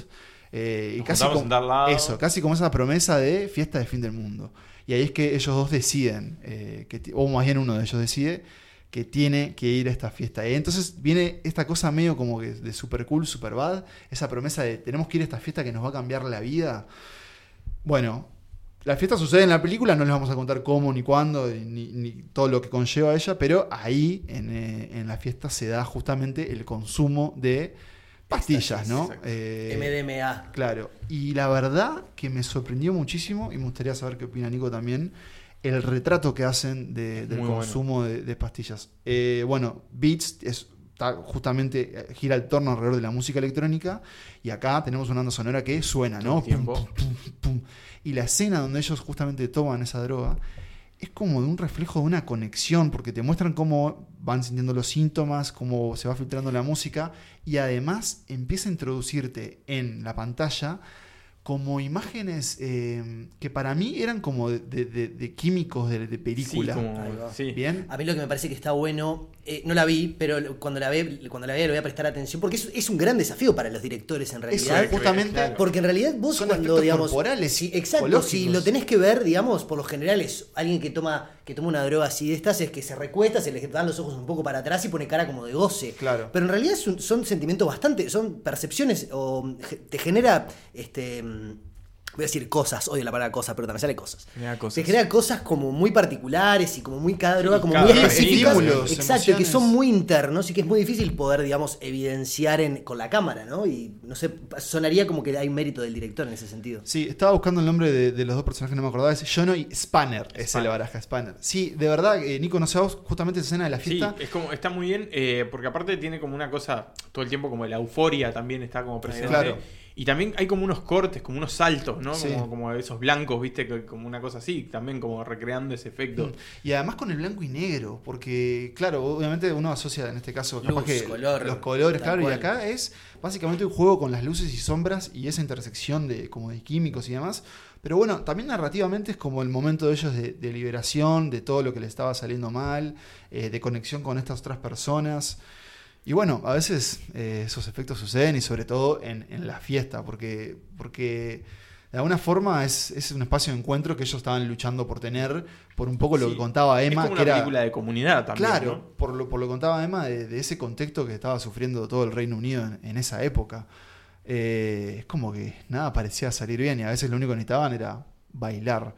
eh, y casi como, eso, casi como esa promesa de fiesta de fin del mundo. Y ahí es que ellos dos deciden, eh, o más bien uno de ellos decide, que tiene que ir a esta fiesta. Y entonces viene esta cosa medio como que de super cool, super bad, esa promesa de tenemos que ir a esta fiesta que nos va a cambiar la vida. Bueno, la fiesta sucede en la película, no les vamos a contar cómo ni cuándo, ni, todo lo que conlleva ella, pero ahí en, eh, en la fiesta se da justamente el consumo de pastillas, ¿no? Eh, MDMA. Claro, y la verdad que me sorprendió muchísimo, y me gustaría saber qué opina Nico también, el retrato que hacen de- del Muy bueno. consumo de, de pastillas. Eh, bueno, Beats es, está justamente eh, gira el torno alrededor de la música electrónica, y acá tenemos una banda sonora que suena, ¿no? el tiempo. Pum, pum, pum, pum. Y la escena donde ellos justamente toman esa droga es como de un reflejo de una conexión, porque te muestran cómo van sintiendo los síntomas, cómo se va filtrando la música, y además empieza a introducirte en la pantalla como imágenes eh, que para mí eran como de, de- de- de químicos de, de película. Sí, como- sí. Bien. A mí lo que me parece que está bueno, eh, no la vi, pero cuando la, ve, cuando la vea le voy a prestar atención, porque es, es un gran desafío para los directores en Eso, realidad. justamente. claro. Porque en realidad vos Son cuando, digamos... corporales, exacto, si lo tenés que ver, digamos, por lo general es alguien que toma, que toma una droga así de estas, es que se recuesta, se le dan los ojos un poco para atrás y pone cara como de goce. Claro. Pero en realidad es un- son sentimientos bastante, son percepciones, o te genera, este... Voy a decir cosas, odio la palabra cosas, pero también sale cosas. Genera cosas. Te genera cosas como muy particulares y como muy cada droga, como cada muy específicas. estímulos, Exacto, que emociones. son muy internos y que es muy difícil poder, digamos, evidenciar en, con la cámara, ¿no? Y no sé, sonaría como que hay mérito del director en ese sentido. Sí, estaba buscando el nombre de, de los dos personajes, no me acordaba. Es Jono y Spanner, es el baraja, Spanner. Sí, de verdad, eh, Nico, no sé vos, justamente esa escena de la Sí, fiesta. es como, está muy bien, eh, porque aparte tiene como una cosa, todo el tiempo como la euforia también está como presente. Claro. Y también hay como unos cortes, como unos saltos, ¿no? Sí. Como, como esos blancos, viste, que- como una cosa así, también como recreando ese efecto. Y además con el blanco y negro, porque, claro, obviamente uno asocia en este caso capaz Luz, que color, los colores, claro, y acá es básicamente un juego con las luces y sombras y esa intersección de como de químicos y demás. Pero bueno, también narrativamente es como el momento de ellos de, de liberación, de todo lo que les estaba saliendo mal, eh, de conexión con estas otras personas. Y bueno, a veces eh, esos efectos suceden y sobre todo en, en la fiesta, porque, porque de alguna forma es, es un espacio de encuentro que ellos estaban luchando por tener, por un poco lo Sí. que contaba Emma, es como que una era... película de comunidad también. Claro, ¿no? por, lo, por lo que contaba Emma, de, de ese contexto que estaba sufriendo todo el Reino Unido en, en esa época. Eh, es como que nada parecía salir bien y a veces lo único que necesitaban era bailar.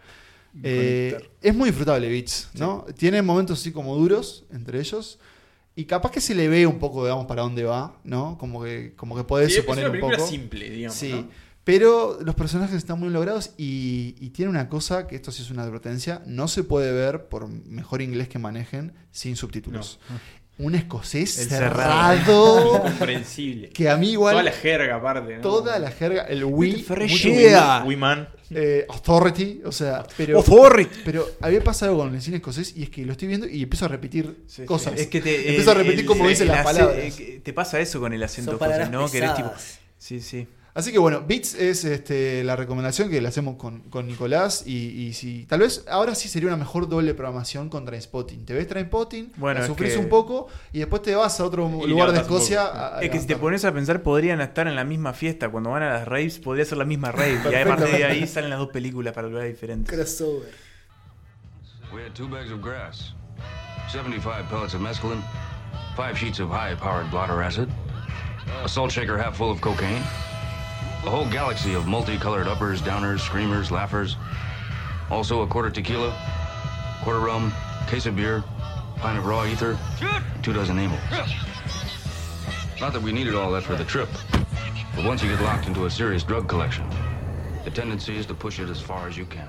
Eh, es muy disfrutable Beats, ¿no? Tiene momentos así como duros entre ellos. Y capaz que se le ve un poco, digamos, para dónde va, ¿no? Como que, como que podés Sí, es suponer una un poco. simple, digamos. Sí. ¿no? Pero los personajes están muy logrados y, y tiene una cosa que esto sí es una advertencia, no se puede ver por mejor inglés que manejen sin subtítulos. Un escocés El cerrado, Incomprensible. que a mí igual Toda la jerga aparte. ¿no? toda la jerga, el mucho yeah. we, We man. eh, authority, o sea, pero Authority. pero había pasado con el cine escocés y es que lo estoy viendo y empiezo a repetir Sí, cosas. sí. Es que te, empiezo a repetir el- cómo el- dicen el las palabras. eh, te pasa eso con el acento escocés, ¿no? Que eres tipo. pesadas. Sí, sí. Así que bueno, Beats es este, la recomendación que le hacemos con, con Nicolás. Y, y si tal vez ahora sí sería una mejor doble programación con Trainspotting. Te ves Trainspotting, Bueno, la es sufrís que- un poco y después te vas a otro Y lugar de Escocia. a- a Es que si te pones a pensar, podrían estar en la misma fiesta. Cuando van a las raves, podría ser la misma rave. y a partir de ahí salen las dos películas para lugares diferentes. Crossover. We had two bags of grass, 75 pellets of mescaline, five sheets of high-powered blotter acid, a salt shaker half full of cocaine, a whole galaxy of multicolored uppers, downers, screamers, laughers, also a quarter tequila, quarter rum, case of beer, pint of raw ether, two dozen amyls. Not that we needed all that for the trip, but once you get locked into a serious drug collection, the tendency is to push it as far as you can.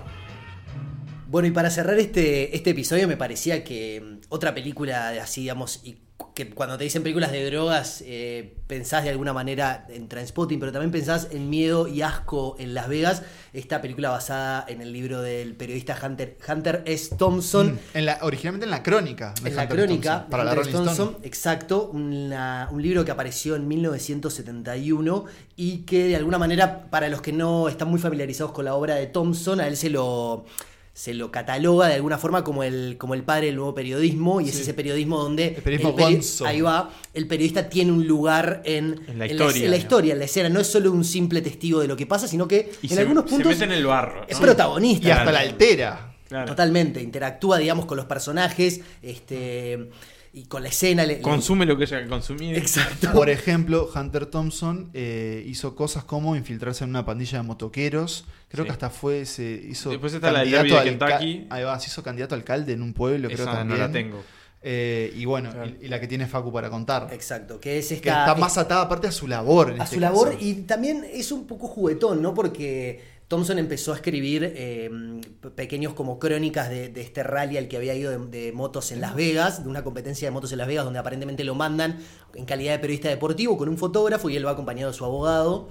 Bueno, y para cerrar este, este episodio, me parecía que mm, otra película de así, digamos, y que cuando te dicen películas de drogas, eh, pensás de alguna manera en Transpotting, pero también pensás en Miedo y Asco en Las Vegas. Esta película basada en el libro del periodista Hunter, Hunter S. Thompson. Mm, En la, originalmente en la crónica. de En la crónica Thompson, para de la Hunter Rolling. Stone. Thompson, exacto, una- un libro que apareció en 1971 y que de alguna manera, para los que no están muy familiarizados con la obra de Thompson, a él se lo, se lo cataloga de alguna forma como el, como el padre del nuevo periodismo y es ese periodismo donde el, periodismo peri- gonzo. ahí va el periodista tiene un lugar en, En la en historia, en la historia en la escena no es solo un simple testigo de lo que pasa sino que Y en se, algunos se puntos mete en el barro. es protagonista Y hasta la altera. Claro. totalmente interactúa digamos con los personajes este y con la escena le- le- Consume lo que haya que consumir. exacto Por ejemplo, Hunter Thompson eh, hizo cosas como infiltrarse en una pandilla de motoqueros. Creo Sí. que hasta fue, se hizo. Después está la candidato derbi de Kentucky. Ahí va, se hizo candidato a alcalde en un pueblo, creo Esa también. no la tengo. Eh, y bueno, y, y la que tiene Facu para contar. exacto que es Que esta está más atada aparte a su labor. en a este su labor caso. y también es un poco juguetón, ¿no? Porque Thompson empezó a escribir eh, pequeños como crónicas de, este rally al que había ido de, motos en Las Vegas, de una competencia de motos en Las Vegas donde aparentemente lo mandan en calidad de periodista deportivo con un fotógrafo y él va acompañado de su abogado.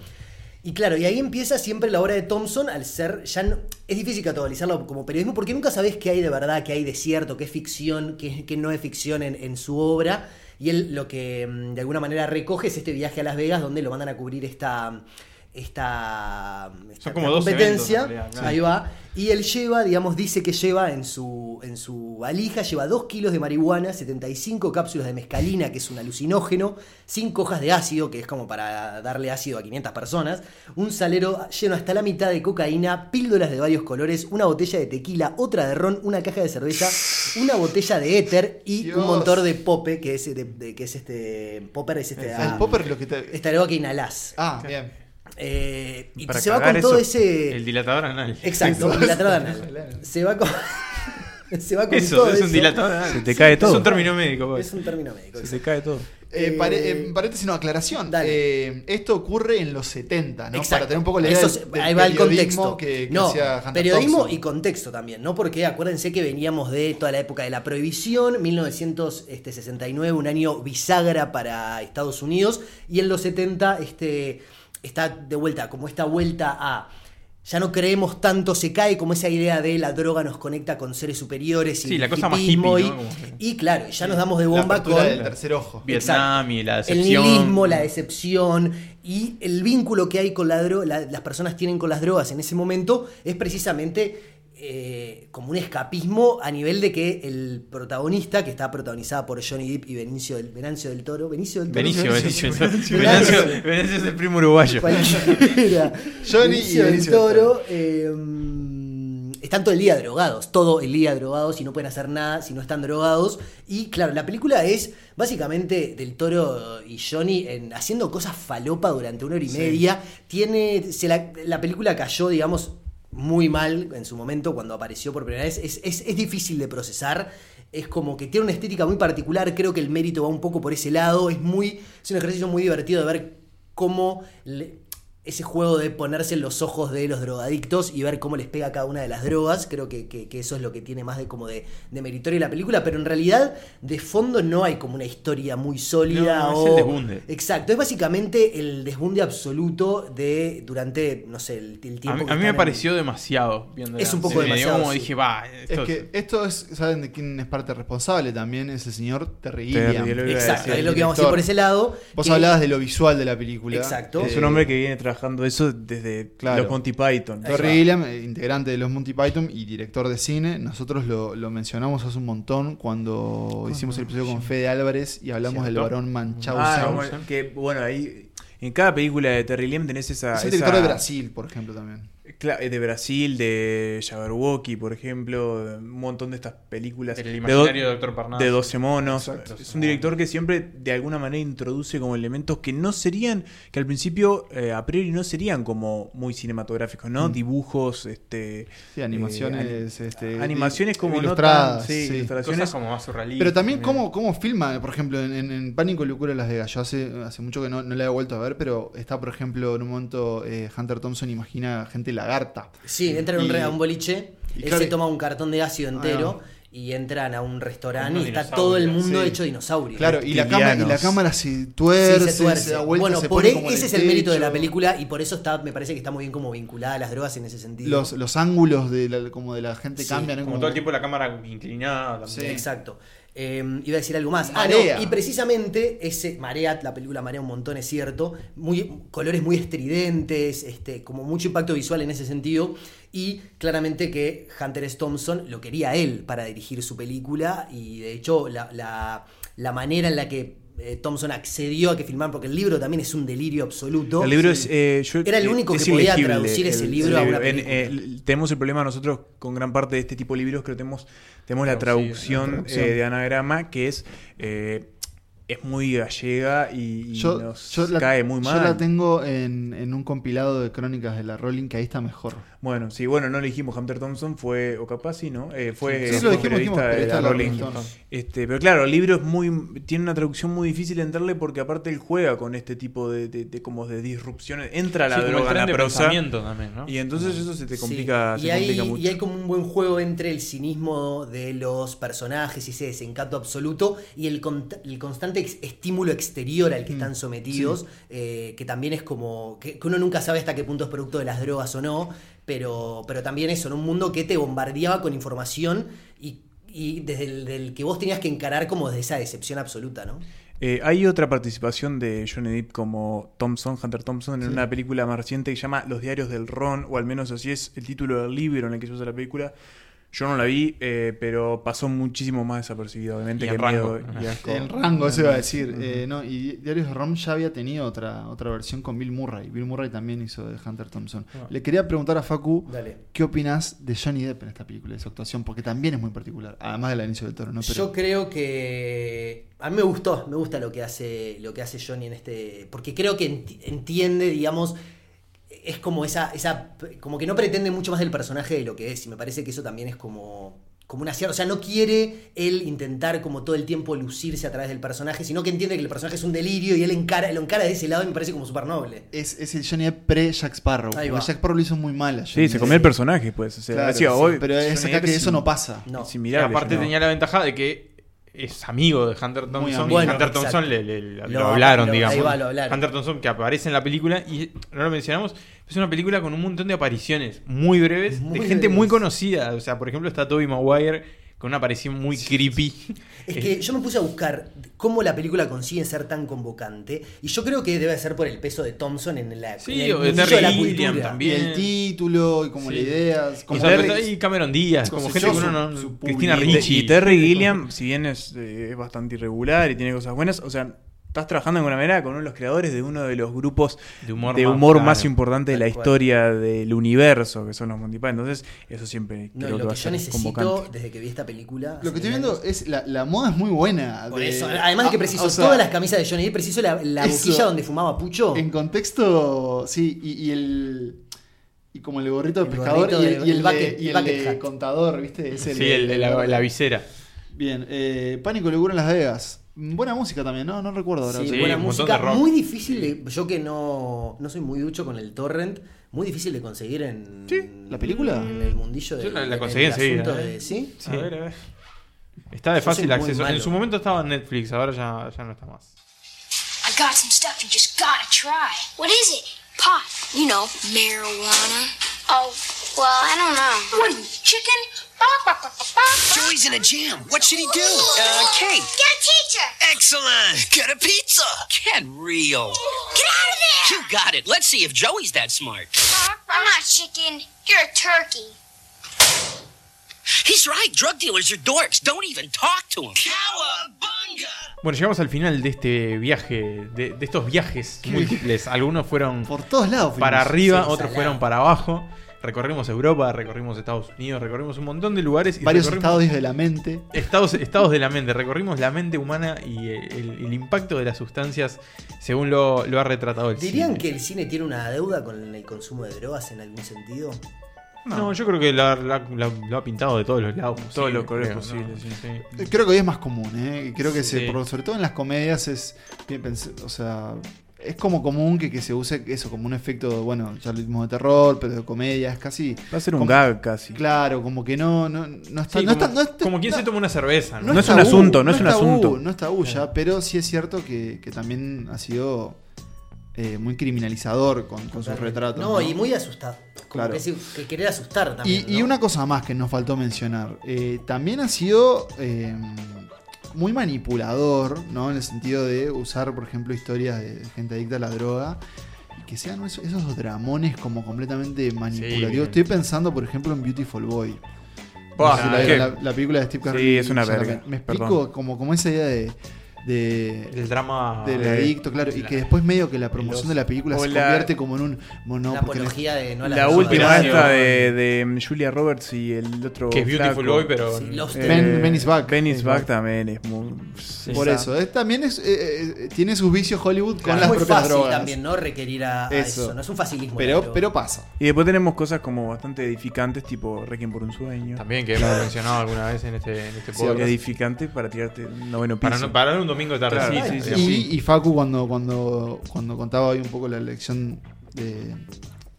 Y claro, y ahí empieza siempre la obra de Thompson al ser, ya es difícil categorizarlo como periodismo porque nunca sabes qué hay de verdad, qué hay de cierto, qué es ficción, qué, qué no es ficción en, en su obra. Y él lo que mm, de alguna manera recoge es este viaje a Las Vegas donde lo mandan a cubrir esta, esta, esta- como competencia. realidad, claro. Ahí va. Y él lleva, digamos, dice que lleva en su, en su valija, lleva 2 kilos de marihuana, 75 cápsulas de mescalina, que es un alucinógeno, 5 hojas de ácido, que es como para darle ácido a 500 personas, un salero lleno hasta la mitad de cocaína, píldoras de varios colores, una botella de tequila, otra de ron, una caja de cerveza, una botella de éter y Dios. un montón de pope, que es, de- de- que es este... Popper es este... El popper lo que te. Esta droga que inhalás. Ah, bien. Eh, y Para se va con todo ese... El dilatador anal. Exacto, un dilatador anal. Se va con. se va con Eso, todo es eso. un dilatador anal. Se te cae todo. Es un término médico. pues. Es un término médico. Se te cae todo. Eh, pare- Eh, eh, paréntesis, no, aclaración. dale. Eh, esto ocurre en los 70, ¿no? Exacto. Para tener un poco la idea Eso del, ahí va el contexto. que, que no, periodismo Thompson. y contexto también, ¿no? Porque acuérdense que veníamos de toda la época de la prohibición, 1969, un año bisagra para Estados Unidos, y en los 70 este, está de vuelta, como esta vuelta a. Ya no creemos tanto, se cae como esa idea de la droga nos conecta con seres superiores y Sí, la el cosa más hippie, y, y claro, ya nos damos de bomba con del tercer ojo. Vietnam y la el decepción. nihilismo, la decepción y el vínculo que hay con la droga, las personas tienen con las drogas en ese momento es precisamente eh, como un escapismo a nivel de que el protagonista, que está protagonizada por Johnny Depp y Benicio del, Venancio del Toro, Benicio del Toro. Benicio, Benicio. Venancio. Venancio Venancio es el primo uruguayo. Cualquiera. Johnny y Benicio del Benicio del Toro. eh, están todo el día drogados, todo el día drogados y no pueden hacer nada si no están drogados. Y claro, la película es básicamente del Toro y Johnny en- haciendo cosas falopa durante una hora y media. Tiene. Se la, la película cayó, digamos, muy mal en su momento cuando apareció por primera vez. Es, es- es difícil de procesar. Es como que tiene una estética muy particular. Creo que el mérito va un poco por ese lado. Es muy. Es un ejercicio muy divertido de ver cómo le- ese juego de ponerse en los ojos de los drogadictos y ver cómo les pega cada una de las drogas, creo que, que- que eso es lo que tiene más de como de, de meritorio la película, pero en realidad de fondo no hay como una historia muy sólida No, es o... el desbunde. Exacto, es básicamente el desbunde absoluto de durante, no sé, el, el A tiempo mí, que a mí me están en- pareció demasiado. viendo Es un poco serie. demasiado, Como sí. dije, va. Es que esto es, ¿saben de quién es parte responsable? También es el señor Terry Exacto, es lo que vamos a decir por ese lado. Vos que- hablabas de lo visual de la película. Exacto. Es un hombre que viene trabajando eso desde Claro. los Monty Python. Terry Gilliam, eh, integrante de los Monty Python y director de cine. Nosotros lo, lo mencionamos hace un montón cuando hicimos el episodio con Fede Álvarez y hablamos del ¿Cierto? varón Munchausen. Ah, bueno, que bueno, ahí en cada película de Terry Gilliam tenés esa. es el esa- director de Brasil, por ejemplo, también. Cla- de Brasil, de Jabberwocky, por ejemplo, de un montón de estas películas. El de imaginario do- de Dr. Parnassus. De 12 monos. Exacto. Es un director que siempre de alguna manera introduce como elementos que no serían, que al principio eh, a priori no serían como muy cinematográficos, ¿no? Mm. Dibujos, este... Sí, animaciones, eh, este, animaciones como no ilustradas, tan- sí, sí. ilustraciones Cosas como más surrealistas. Pero también también. cómo, cómo filma, por ejemplo, en, en- en Pánico y Locura Las Vegas. Yo hace, hace mucho que no, no la he vuelto a ver, pero está, por ejemplo, en un momento eh, Hunter Thompson imagina gente lagarta. Sí, entran a un, Y- re- a un boliche, y él claro, se toma un cartón de ácido Ahí entero y entran a un restaurante y está todo el mundo sí. hecho dinosaurio. Claro, y la, cámara, y la cámara se tuerce, Sí, se tuerce. se da vuelta, bueno, se por pone e- como ese es el mérito de la película y por eso está, me parece que está muy bien como vinculada a las drogas en ese sentido. Los, los ángulos de la, como de la gente Sí, cambian. Como todo el tiempo la cámara inclinada. Sí. También. Exacto. Eh, iba a decir algo más. Ah, no, y precisamente ese Marea, la película Marea un montón, es cierto. Muy, colores muy estridentes, este, como mucho impacto visual en ese sentido. Y claramente que Hunter S. Thompson lo quería él para dirigir su película. Y de hecho, la, la- la manera en la que eh, Thompson accedió a que filmaran, porque el libro también es un delirio absoluto. El libro es. eh, yo- Era el eh, único es que podía traducir ese el- libro a una En- película. eh, tenemos el problema nosotros con gran parte de este tipo de libros que tenemos, tenemos la traducción, la traducción. eh, de anagrama que es. eh, es muy gallega y, y Yo, nos yo la, cae muy yo mal. la tengo en, en un compilado de crónicas de la Rolling que ahí está mejor. Bueno, sí, bueno, no le dijimos Hunter Thompson, fue, o capaz sí, ¿no? Eh, fue, Sí, sí, lo dijimos, periodista dijimos, de la Rolling. Este, pero claro, el libro es muy, tiene una traducción muy difícil de entrarle porque aparte él juega con este tipo de, de- de como de disrupciones. Entra la Sí, como el droga en tren la de prosa. también, ¿no? Y entonces eso se te Sí, complica, y, se hay, complica mucho. y hay como un buen juego entre el cinismo de los personajes y ese desencanto absoluto y el, cont- el constante ex- estímulo exterior al que están sometidos, eh, que también es como que, que uno nunca sabe hasta qué punto es producto de las drogas o no, pero, pero también eso, en un mundo que te bombardeaba con información y, y desde el del que vos tenías que encarar como desde esa decepción absoluta, ¿no? Eh, hay otra participación de Johnny Depp como Thompson, Hunter Thompson, en Sí. una película más reciente que se llama Los diarios del Ron, o al menos así es el título del libro en el que se usa la película. Yo no la vi, eh, pero pasó muchísimo más desapercibida, obviamente, Y que en rango. miedo y asco. En rango, eso iba a decir. Eh, no, y Diarios de Rom ya había tenido otra, otra versión con Bill Murray. Bill Murray también hizo de Hunter Thompson. Ah. Le quería preguntar a Facu, Dale. ¿qué opinas de Johnny Depp en esta película, de su actuación? Porque también es muy particular, además del inicio del toro, ¿no? Pero Yo creo que a mí me gustó, me gusta lo que hace lo que hace Johnny en este, porque creo que enti- entiende, digamos, es como esa esa como que no pretende mucho más del personaje de lo que es y me parece que eso también es como como una cierta, o sea, no quiere él intentar como todo el tiempo lucirse a través del personaje, sino que entiende que el personaje es un delirio y él encara, lo encara de ese lado y me parece como súper noble. es, es el Johnny Depp pre-Jack Sparrow. Ahí Porque va. Jack Sparrow lo hizo muy mal a Sí, se comió el personaje, pues. O sea, Claro, decía, sí, hoy, pero es acá que es eso no pasa. No. Es Y inmirable, aparte ¿no? tenía la ventaja de que es amigo de Hunter Thompson. y Hunter exacto. Thompson le, le- lo, Lo- hablaron, lo- digamos. ahí va, lo hablaron. Hunter Thompson que aparece en la película y no lo mencionamos. Es una película con un montón de apariciones muy breves Muy de gente muy conocida. O sea, por ejemplo, está Toby Maguire con una aparición muy creepy. Es que yo me puse a buscar cómo la película consigue ser tan convocante y yo creo que debe ser por el peso de Thompson en la Sí, en el o de Terry la Gilliam cultura. también. Y el título, y como Sí. la idea. y, Como Terry- y Cameron Díaz, como gente uno no. su Cristina. Ricci. Y Terry Gilliam, si bien es, eh, es bastante irregular y tiene cosas buenas, o sea, estás trabajando de alguna manera con uno de los creadores de uno de los grupos De humor de más- claro. más importante de la cual. historia del universo, que son los Monty Python. Entonces, eso siempre No, creo y que lo va a que yo ser necesito convocante. desde que vi esta película. Lo que estoy viendo años- es la, la moda es muy buena. Por de- eso, además de que Ah, preciso o sea, todas las camisas de Johnny Depp, preciso la, la Eso. boquilla donde fumaba Pucho. En contexto, sí, y, y el. Y como el gorrito de El pescador gorrito y el, de- y el bucket- y el bucket de hat. contador, ¿viste? Es el Sí, el de la, la visera. Bien, eh, Pánico y Locura en Las Vegas. Buena música también, ¿no? No recuerdo ahora. Sí, Sí, buena música. de rock. Muy difícil de. Yo que no, no soy muy ducho con el torrent, muy difícil de conseguir en. ¿La película? En el mundillo de. Yo la- la conseguí enseguida, ¿eh? de- ¿Sí? A ver, a ver. Está de Yo fácil acceso. En su momento estaba en Netflix, ahora ya, ya no está más. I got some stuff you just gotta try. What is it? Pot. You know, marijuana. Oh, well, I don't know. What are you, chicken? Joey's in a jam. What should he do? Uh, cake. Get a teacher. Excellent. Get a pizza. Get real. Get out of there. You got it. Let's see if Joey's that smart. I'm not chicken. You're a turkey. He's right. Drug dealers are dorks. Don't even talk to him. Cowabunga! Bueno, llegamos al final de este viaje, de, de estos viajes múltiples. Algunos fueron Por todos lados. para arriba, Sí, otros fueron para abajo. Recorrimos Europa, recorrimos Estados Unidos, recorrimos un montón de lugares. Y Varios estados de la mente. estados, estados de la mente. Recorrimos la mente humana y el, el impacto de las sustancias según lo, lo ha retratado el ¿Dirían cine. que el cine tiene una deuda con el consumo de drogas en algún sentido? No, yo creo que lo, ha- lo ha- lo ha- lo ha pintado de todos los lados. Todos los colores posibles, ¿no? sí. Sí. Creo que hoy es más común, ¿eh? Creo que se, por- sobre todo en las comedias es o sea, es como común que, que se use eso como un efecto, bueno, ya lo vimos de terror, pero de comedia, es casi Va a ser un como- gag casi. Claro, como que no no, no está Sí, no como, está- no está- como quien no- se toma una cerveza. ¿no? No es tabú, un asunto, no es un tabú, asunto. No es tabú ya, pero sí es cierto que, que también ha sido eh, muy criminalizador con, con sus retratos. No, y muy asustado. Como Claro. que, sí, que querer asustar Y, también. y ¿no? una cosa más que nos faltó mencionar. eh, también ha sido. eh, muy manipulador, ¿no? En el sentido de usar, por ejemplo, historias de gente adicta a la droga. Y que sean esos, esos dramones como completamente manipulativos. Sí. Estoy pensando, por ejemplo, en Beautiful Boy. Buah, No sé si la, ¿qué? la- la película de Steve Sí, Carell. es una verga. Me explico Perdón. como, como esa idea de. De Del drama. del de- adicto, claro, y la- que después medio que la promoción los- de la película se la- convierte como en un mono, Una apología de no a la La última esta de, de Julia Roberts y el otro. Que es Beautiful. Boy, pero. Sí, Eh, Ben- Ben is Back. Ben is Back también es muy. Por eso, es- también es, eh, eh, tiene sus vicios Hollywood con es las muy propias fácil drogas. también, ¿no? Requerir a, a Eso. eso. No es un facilismo. Pero, pasa. Y después tenemos cosas como bastante edificantes, tipo Requiem por un sueño. También que hemos mencionado alguna vez en este, en este Sí, podcast. edificante para tirarte noveno piso. para, no- para un domingo de tarde. Claro, sí, sí, sí, y, sí. y Facu cuando, cuando, cuando contaba hoy un poco la lección de,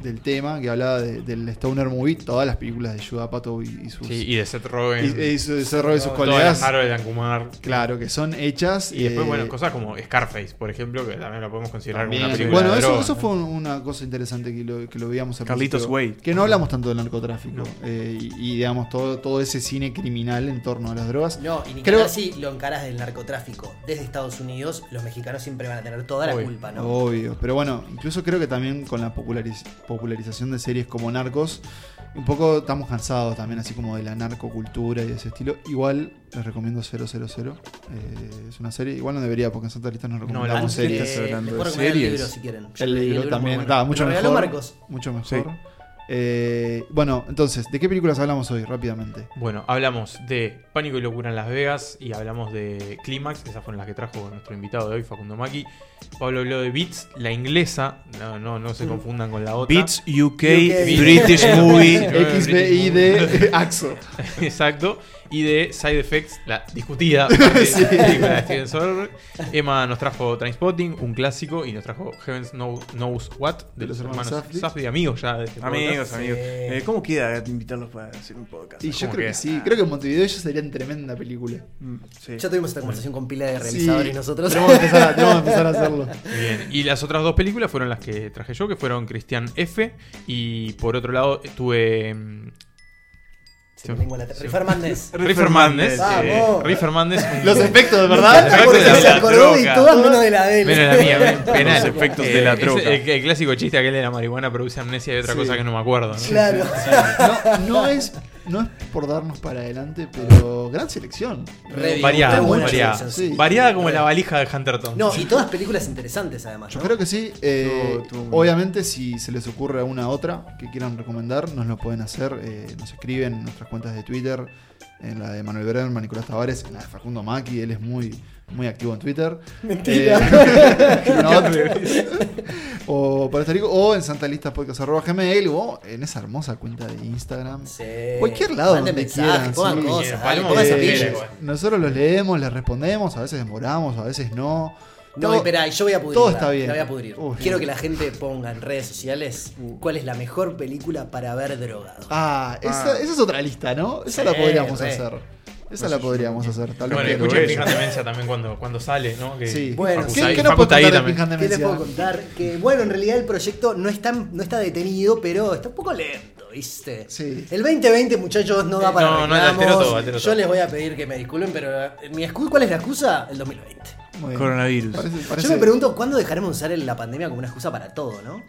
del tema, que hablaba de- del Stoner Movie, todas las películas de Judah Apatow y, y sus... Sí, y de Seth Rogen. y, y su- ese rol de sus Todas colegas. las Harold and Kumar. Claro, que son hechas. Y después, eh, bueno, cosas como Scarface, por ejemplo, que también lo podemos considerar como También. una película Bueno, de eso, droga, eso ¿no? fue un- una cosa interesante que lo, que lo veíamos al Carlitos Way. Que no hablamos tanto del narcotráfico eh, y, y, digamos todo, todo ese cine criminal en torno a las drogas. No, y ni Creo- si lo encaras del narcotráfico desde Estados Unidos, los mexicanos siempre van a tener toda la Obvio. culpa, ¿no? Obvio, pero bueno, incluso creo que también con la populariz- popularización de series como Narcos, un poco estamos cansados también así como de la narcocultura y de ese estilo. Igual les recomiendo 000, eh, es una serie, igual no debería porque en Santa Lista nos recomendamos serie. series. hablando de el series. libro si quieren. Yo El libro también, bueno. mucho Me lo regaló mejor. Marcos. Mucho mejor. Sí. Eh, bueno, entonces, ¿de qué películas hablamos hoy rápidamente? Bueno, hablamos de Pánico y Locura en Las Vegas y hablamos de Clímax, esas fueron las que trajo nuestro invitado de hoy, Facundo Maki. Pablo habló de Beats, la inglesa, no, no, no se confundan con la otra. Beats UK, UK. British Movie. XBI de AXO. Exacto. Y de Side Effects, la discutida película de Steven Soderbergh. Emma nos trajo Trainspotting, un clásico, y nos trajo Heavens Know- Knows What, de los hermanos Safdie. Amigos ya de este Amigos, podcast. amigos. Eh, ¿Cómo queda invitarlos para hacer un podcast? Y yo ¿Cómo creo que sí, creo que Montevideo ellos tremenda película. Mm, sí. Ya tuvimos esta conversación con pila de Sí, realizadores nosotros. Tenemos que, empezar a, tenemos que empezar a hacerlo. Bien, y las otras dos películas fueron las que traje yo, que fueron Christian F. Y por otro lado tuve. Madness. Riff Hernández. Riff Hernández. Los efectos, verdad. encanta porque de se la droga. todas menos de la de él. Menos la mía, ven, penal. Los efectos Eh, de la droga. El, el clásico chiste aquel de la marihuana produce amnesia y otra Sí. cosa que no me acuerdo. ¿no? Claro. No, no es, no es por darnos para adelante, pero gran selección. Re Variada, muy buena variada. selección, sí. Variada como la valija de Hunterton. No, y todas películas interesantes además. Yo creo que sí. eh, obviamente, si se les ocurre alguna otra que quieran recomendar, nos lo pueden hacer. eh, nos escriben en nuestras cuentas de Twitter, en la de Manuel Brenner, Nicolás Tavares, en la de Facundo Maki. Él es muy, muy activo en Twitter. Mentira. Eh, no, o para Estarico, o en santalistapodcast.gmail o en esa hermosa cuenta de Instagram. Sí. Cualquier lado donde mensajes, quieran. pongan sí. cosas, Eh, nosotros los leemos, les respondemos, a veces demoramos, a veces no. No, Todo- espera, yo voy a pudrir. todo está bien. La voy a pudrir. Quiero que la gente ponga en redes sociales cuál es la mejor película para ver drogado. Ah, esa, Ah. esa es otra lista, ¿no? Esa Sí, la podríamos re. hacer. Esa la podríamos hacer, tal vez. Bueno, que- escuchen Pijat Demencia también cuando, cuando sale, ¿no? Que Sí. Bueno, ¿Qué, nos Said contar de también. Pijat ¿Qué les puedo contar? Que bueno, en realidad el proyecto no está, no está detenido, pero está un poco lento, ¿viste? Sí. El 2020, muchachos, no da para No, no, reclamos. alteró todo, alteró Yo todo. les voy a pedir que me disculpen, pero eh, mi excusa, ¿cuál es la excusa? El 2020. Muy. Coronavirus. Parece- Yo me pregunto cuándo dejaremos de usar la pandemia como una excusa para todo, ¿no?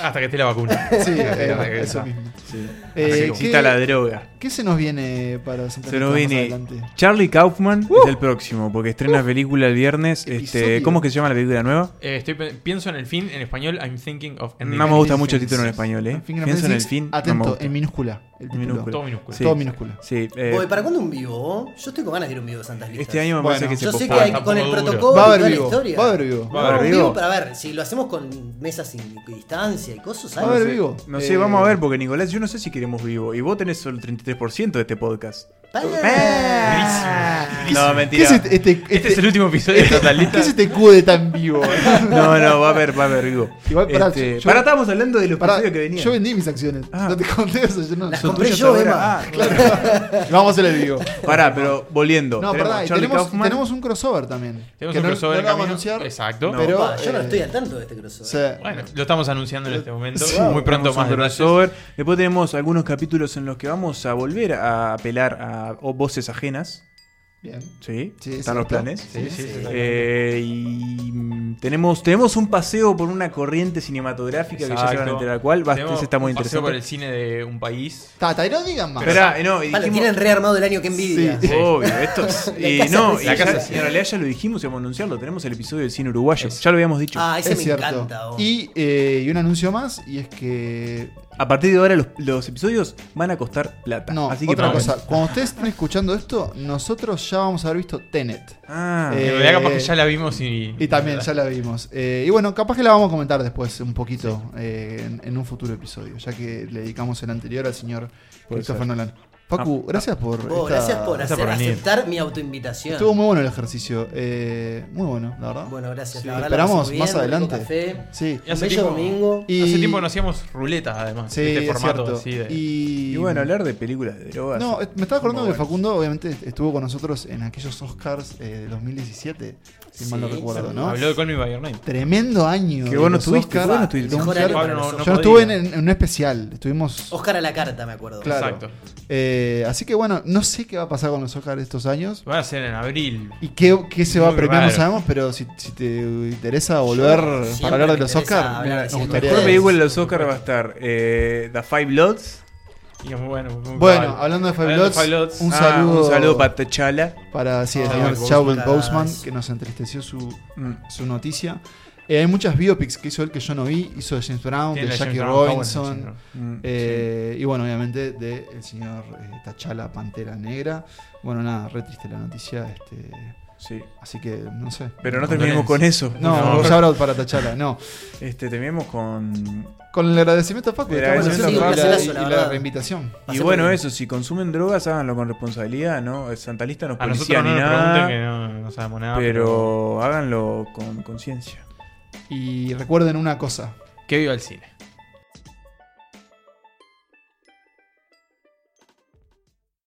Hasta que esté la vacuna. Sí, eh, Hasta que eso mismo. Sí. Eh, Hasta que ¿qué- exista la droga. ¿Qué se nos viene para Santa Se nos viene adelante? Charlie Kaufman es el próximo, porque estrena película el viernes. Este. ¿Cómo es que se llama la película nueva? Eh, estoy, pienso en el fin, en español, I'm thinking of ending No me gusta mucho el título en español, ¿eh? Pienso en el fin. Atento, en minúscula. El En título. minúscula. Todo minúscula. Todo minúscula. Sí, eh, Oye, ¿Para cuándo un vivo? Yo estoy con ganas de ir a un vivo de Santas Listas. este año me Bueno, parece que se Yo sé que pospone. hay, Está con el poco duro. protocolo Va a y haber toda la vivo, historia. va a haber vivo. Va a haber vivo. vivo para ver, si lo hacemos con mesas sin distancia y cosas, Va a haber ¿sabes? vivo. No Eh, sé, vamos a ver, porque Nicolás, yo no sé si queremos vivo. Y vos tenés solo el 33% de este podcast. Ah. No, ¿Qué mentira. es este, este, Este es el último episodio de Total ¿Qué es este cubo de tan vivo? No, no, va a haber, va a haber vivo. Igual, pará, Este, yo- pará, estábamos hablando de los Pará, episodios que venían. yo vendí mis acciones. Ah. No te conté eso. Yo no. Las Son compré yo. Emma. Ah, claro. Vamos a hacer el vivo. Pará, pero volviendo. No, tenemos tenemos, un crossover también. Tenemos que un no- crossover no lo vamos a anunciar. Exacto. No. Pero, Opa, yo no eh, estoy al tanto de este crossover. Bueno, lo estamos anunciando en este momento. Sí. Muy pronto más un detalles. crossover. Después tenemos algunos capítulos en los que vamos a volver a apelar a voces ajenas. Bien. Sí, Sí, están los cierto. planes. Sí, sí, sí. Eh, y tenemos, tenemos un paseo por una corriente cinematográfica que ya se van a Exacto. enterar cuál. Ese está muy un paseo interesante. por el cine de un país. Tata, y no digan más. Esperá, eh, no, y Vale, dijimos- tienen rearmado el año que envidia. Sí. Obvio, esto es- La eh, no, y la ya- en realidad ya lo dijimos y vamos a anunciarlo. Tenemos el episodio del cine uruguayo. Ya lo habíamos dicho. Ah, ese Es me cierto. encanta. oh. Y, eh, y un anuncio más, y es que. A partir de ahora los, los episodios van a costar plata. No, Así que otra vamos. cosa. Cuando ustedes estén escuchando esto, nosotros ya vamos a haber visto Tenet. Ah, Eh, en realidad capaz que ya la vimos y... Y también ya la vimos. Eh, y bueno, capaz que la vamos a comentar después un poquito eh, en, en un futuro episodio, ya que le dedicamos el anterior al señor Puede Christopher ser. Nolan. Facu, gracias por. Vos, esta- gracias por gracias hacer, por venir. aceptar mi autoinvitación. Estuvo muy bueno el ejercicio. eh, muy bueno, la verdad. Bueno, gracias. Sí, la verdad, la esperamos bien, más adelante. café. Sí. Y hace tiempo, domingo. Y- hace tiempo que no hacíamos ruletas, además. Sí, este es formato cierto. así de... Y, Y bueno, hablar de películas de drogas. No, me estaba acordando que bueno. Facundo obviamente estuvo con nosotros en aquellos Oscars eh, de 2017, si mal no recuerdo. ¿no? Habló de Call Me By Your Name. Tremendo año. Estuviste, estuviste. Para Pablo, no- nosotros. Yo no estuve en, en un especial, estuvimos... Oscar a la carta, me acuerdo. Claro. Exacto. Eh, así que bueno, no sé qué va a pasar con los Oscars estos años. Va a ser en abril. Y qué, qué se va a premiar, no raro. sabemos, pero si, si te interesa volver siempre para hablar de los Oscars, nos gustaría... mejor película de los Oscars va a estar eh, The Five Bloods. Y es muy bueno. muy Bueno, hablando de Five Hablando de Bloods, Five Bloods, un Ah, saludo, un saludo para T'Challa. para sí, el Ah, señor Boseman. Chadwick Boseman, que nos entristeció su, Mm. su noticia. Eh, hay muchas biopics que hizo él que yo no vi. Hizo de James Brown, Tiene de Jackie Brown, Robinson. Mm, eh, Y bueno, obviamente de el señor eh, T'Challa Pantera Negra. Bueno, nada, re triste la noticia. Este, Sí. así que no sé. Pero no terminemos con eso. No, No. shout para T'Challa, no. Este, terminemos con. Con el agradecimiento a Facu El agradecimiento a y la- y, la, la reinvitación. Y bueno, eso, si consumen drogas, háganlo con responsabilidad, ¿no? Santa Lista no es A policía nosotros no ni nos nada. que no, no sabemos nada. pero háganlo con conciencia. Y recuerden una cosa. Que viva el cine.